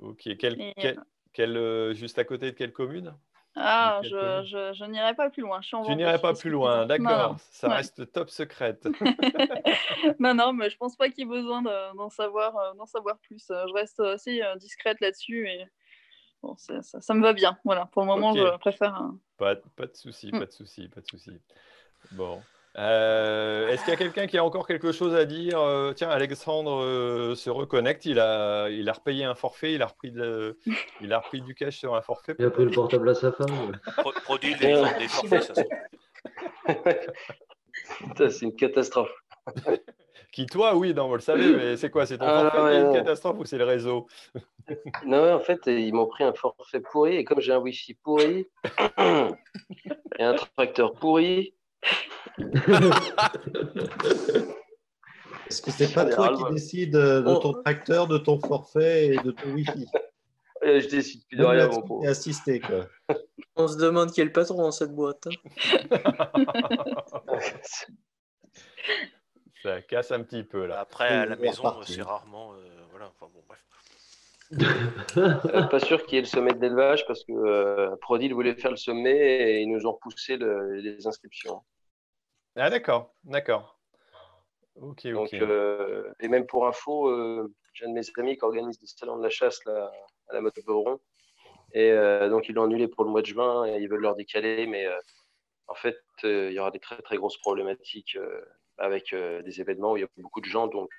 Ok, quel, Et, quel- quel, juste à côté de quelle commune? Ah, Quelle je, je, je n'irai pas plus loin. Je Tu n'irais pas plus loin, Non, d'accord. Ça Ouais. reste top secrète. *laughs* non, non, mais je pense pas qu'il y ait besoin de- d'en savoir, euh, d'en savoir plus. Euh, Je reste assez euh, discrète là-dessus et bon, ça, ça me va bien. Voilà, pour le moment, je préfère. un- Pas, de- pas de souci, Mm. pas de souci, pas de souci. Bon. Euh, Est-ce qu'il y a quelqu'un qui a encore quelque chose à dire? Euh, Tiens, Alexandre euh, se reconnecte. Il a, il a repayé un forfait. Il a repris, de, il a repris du cash sur un forfait. Il a pris le portable à sa femme. Pro- Prodil, ils ont des forfaits, ça se trouve. Putain, c'est une catastrophe. Qui, toi, oui, non, vous le savez, mais c'est quoi C'est ton Ah, forfait qui ouais, est une catastrophe ou c'est le réseau? Non, en fait, ils m'ont pris un forfait pourri et comme j'ai un Wi-Fi pourri *coughs* et un tracteur pourri, *laughs* Est-ce que c'est pas toi qui décides de ton tracteur, de ton forfait et de ton Wi-Fi? Euh, je décide plus de rien, assisté, quoi. *laughs* On se demande qui est le patron dans cette boîte. hein. *laughs* Ça casse un petit peu là. Après, à la maison, c'est rarement. euh, voilà, enfin bon, bref. Euh, pas sûr qu'il y ait le sommet de l'élevage parce que euh, Prodil voulait faire le sommet et ils nous ont repoussé le- les inscriptions. Ah, d'accord, d'accord. Ok, ok. Donc, euh, et même pour info, euh, j'ai un de mes amis qui organise des salons de la chasse là, à la motte Beuvron. Et donc, ils l'ont annulé pour le mois de juin et ils veulent leur décaler. Mais en fait, il y aura des très très grosses problématiques avec des événements où il y a beaucoup de gens. Donc,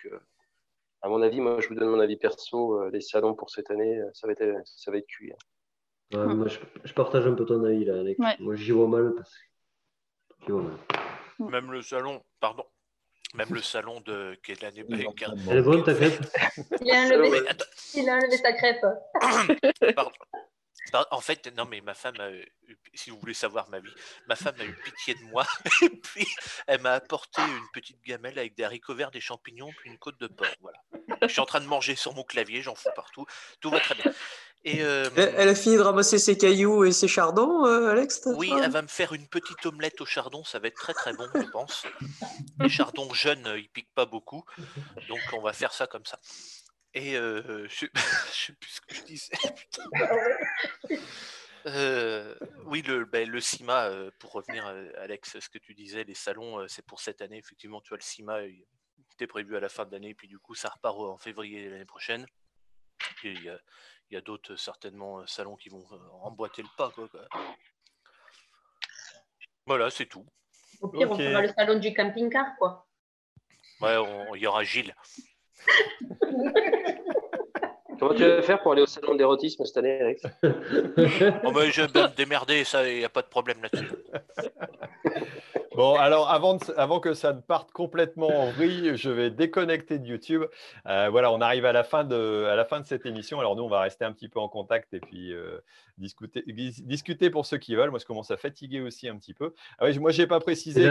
à mon avis, moi, je vous donne mon avis perso. euh, les salons pour cette année, euh, ça va être, ça va être cuit. hein. Ouais, moi, je, je partage un peu ton avis là, Alex. Ouais. Moi, j'y vois mal parce que. Vois mal. Même le salon, pardon. Même le salon de qui est de l'année. qui a- Elle est bonne ta crêpe Il a enlevé, il a enlevé sa crêpe. *laughs* pardon. Bah, En fait, non, mais ma femme, a eu- si vous voulez savoir ma vie, ma femme a eu pitié de moi *laughs* et puis elle m'a apporté une petite gamelle avec des haricots verts, des champignons, puis une côte de porc. Voilà. Je suis en train de manger sur mon clavier, j'en fous partout, tout va très bien. Et euh, Elle, a fini de ramasser ses cailloux et ses chardons, euh, Alex oui, elle va me faire une petite omelette au chardon, ça va être très très bon, je pense. Les chardons jeunes, ils piquent pas beaucoup, donc on va faire ça comme ça. Et euh, je, *laughs* je sais plus ce que je disais. *laughs* putain. Euh, oui, le, ben, le CIMA, euh, pour revenir, euh, Alex, ce que tu disais, les salons, euh, c'est pour cette année. Effectivement, tu vois, le CIMA, il était prévu à la fin de l'année, puis du coup, ça repart en février l'année prochaine. Et il y a, d'autres, certainement, salons qui vont euh, emboîter le pas. Quoi, quoi. Voilà, c'est tout. Au pire, on fera le salon du camping-car, quoi. Ouais, on- il y aura Gilles. *laughs* Comment tu vas faire pour aller au salon de l'érotisme cette année, Alex? *laughs* Oh, ben, Je vais me démerder, ça, il n'y a pas de problème là-dessus. *laughs* Bon, alors avant, avant, que ça ne parte complètement en vrille, je vais déconnecter de YouTube. Euh, voilà, on arrive à la, fin de, à la fin de cette émission. Alors nous, on va rester un petit peu en contact et puis euh, discuter, discuter pour ceux qui veulent. Moi, je commence à fatiguer aussi un petit peu. Ah moi, je n'ai pas précisé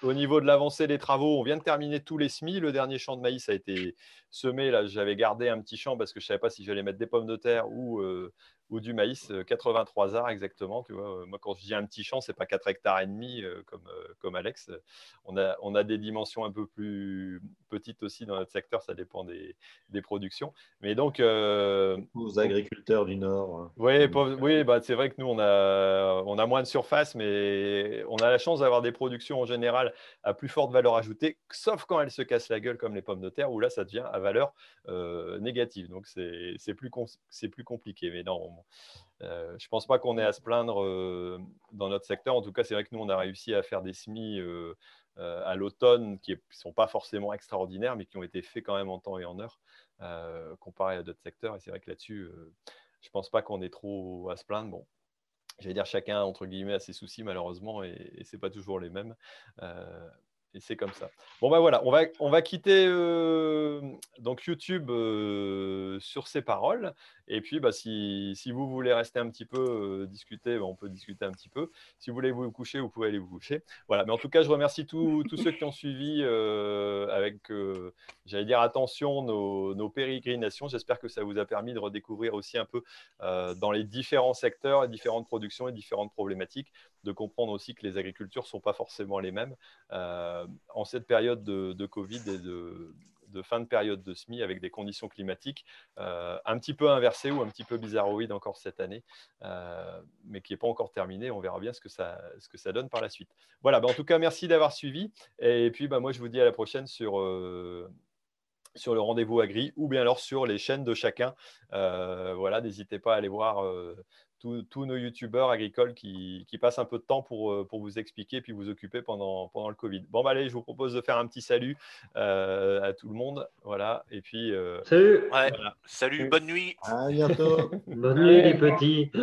qu'au niveau de l'avancée des travaux, on vient de terminer tous les semis. Le dernier champ de maïs a été semé. Là, j'avais gardé un petit champ parce que je ne savais pas si j'allais mettre des pommes de terre ou, euh, ou du maïs, 83 euh, arts exactement. Tu vois. Moi, quand je dis un petit champ, c'est pas 4 hectares et demi euh, comme, euh, comme Alex. On a, on a des dimensions un peu plus petites aussi dans notre secteur, ça dépend des, des productions. Mais donc. Aux agriculteurs du Nord. Oui, oui bah, c'est vrai que nous, on a, on a moins de surface, mais on a la chance d'avoir des productions en général à plus forte valeur ajoutée, sauf quand elles se cassent la gueule comme les pommes de terre, où là, ça devient à valeur négative. Donc, c'est plus, plus compliqué. Mais non, euh, je ne pense pas qu'on ait à se plaindre euh, dans notre secteur. En tout cas, c'est vrai que nous, on a réussi à faire des semis euh, à l'automne qui ne sont pas forcément extraordinaires, mais qui ont été faits quand même en temps et en heure, comparé à d'autres secteurs. Et c'est vrai que là-dessus, je ne pense pas qu'on ait trop à se plaindre. Bon, j'allais dire chacun entre guillemets a ses soucis malheureusement et, et c'est pas toujours les mêmes et c'est comme ça. Bon ben voilà, on va, on va quitter euh, donc YouTube euh, sur ces paroles. Et puis bah, si, si, vous voulez rester un petit peu euh, discuter, bah, on peut discuter un petit peu. Si vous voulez vous coucher, vous pouvez aller vous coucher. Voilà. Mais en tout cas, je remercie tous *laughs* ceux qui ont suivi avec, j'allais dire attention, nos, nos pérégrinations. J'espère que ça vous a permis de redécouvrir aussi un peu dans les différents secteurs, les différentes productions et différentes problématiques, de comprendre aussi que les agricultures ne sont pas forcément les mêmes en cette période de, Covid et de, fin de période de SMI avec des conditions climatiques euh, un petit peu inversées ou un petit peu bizarroïdes encore cette année, euh, mais qui n'est pas encore terminée. On verra bien ce que ça, ce que ça donne par la suite. Voilà, ben, en tout cas, merci d'avoir suivi. Et puis, ben, moi, je vous dis à la prochaine sur, euh, sur le rendez-vous agri ou bien alors sur les chaînes de chacun. voilà, n'hésitez pas à aller voir tous nos youtubeurs agricoles qui, passent un peu de temps pour, euh, pour vous expliquer puis vous occuper pendant, pendant le Covid. Bon, bah, allez, je vous propose de faire un petit salut euh, à tout le monde. Voilà. Et puis. Euh, salut. Salut, bonne nuit. À bientôt. *laughs* bonne nuit, les petits. *laughs*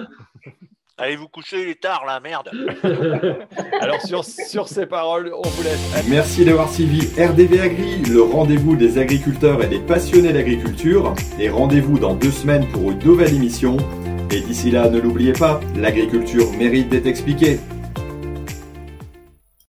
Allez vous coucher, il est tard là, merde. *laughs* Alors sur, sur ces paroles, on vous laisse. Merci d'avoir suivi RDV Agri, le rendez-vous des agriculteurs et des passionnés d'agriculture. Et rendez-vous dans deux semaines pour une nouvelle émission. Et d'ici là, ne l'oubliez pas, l'agriculture mérite d'être expliquée.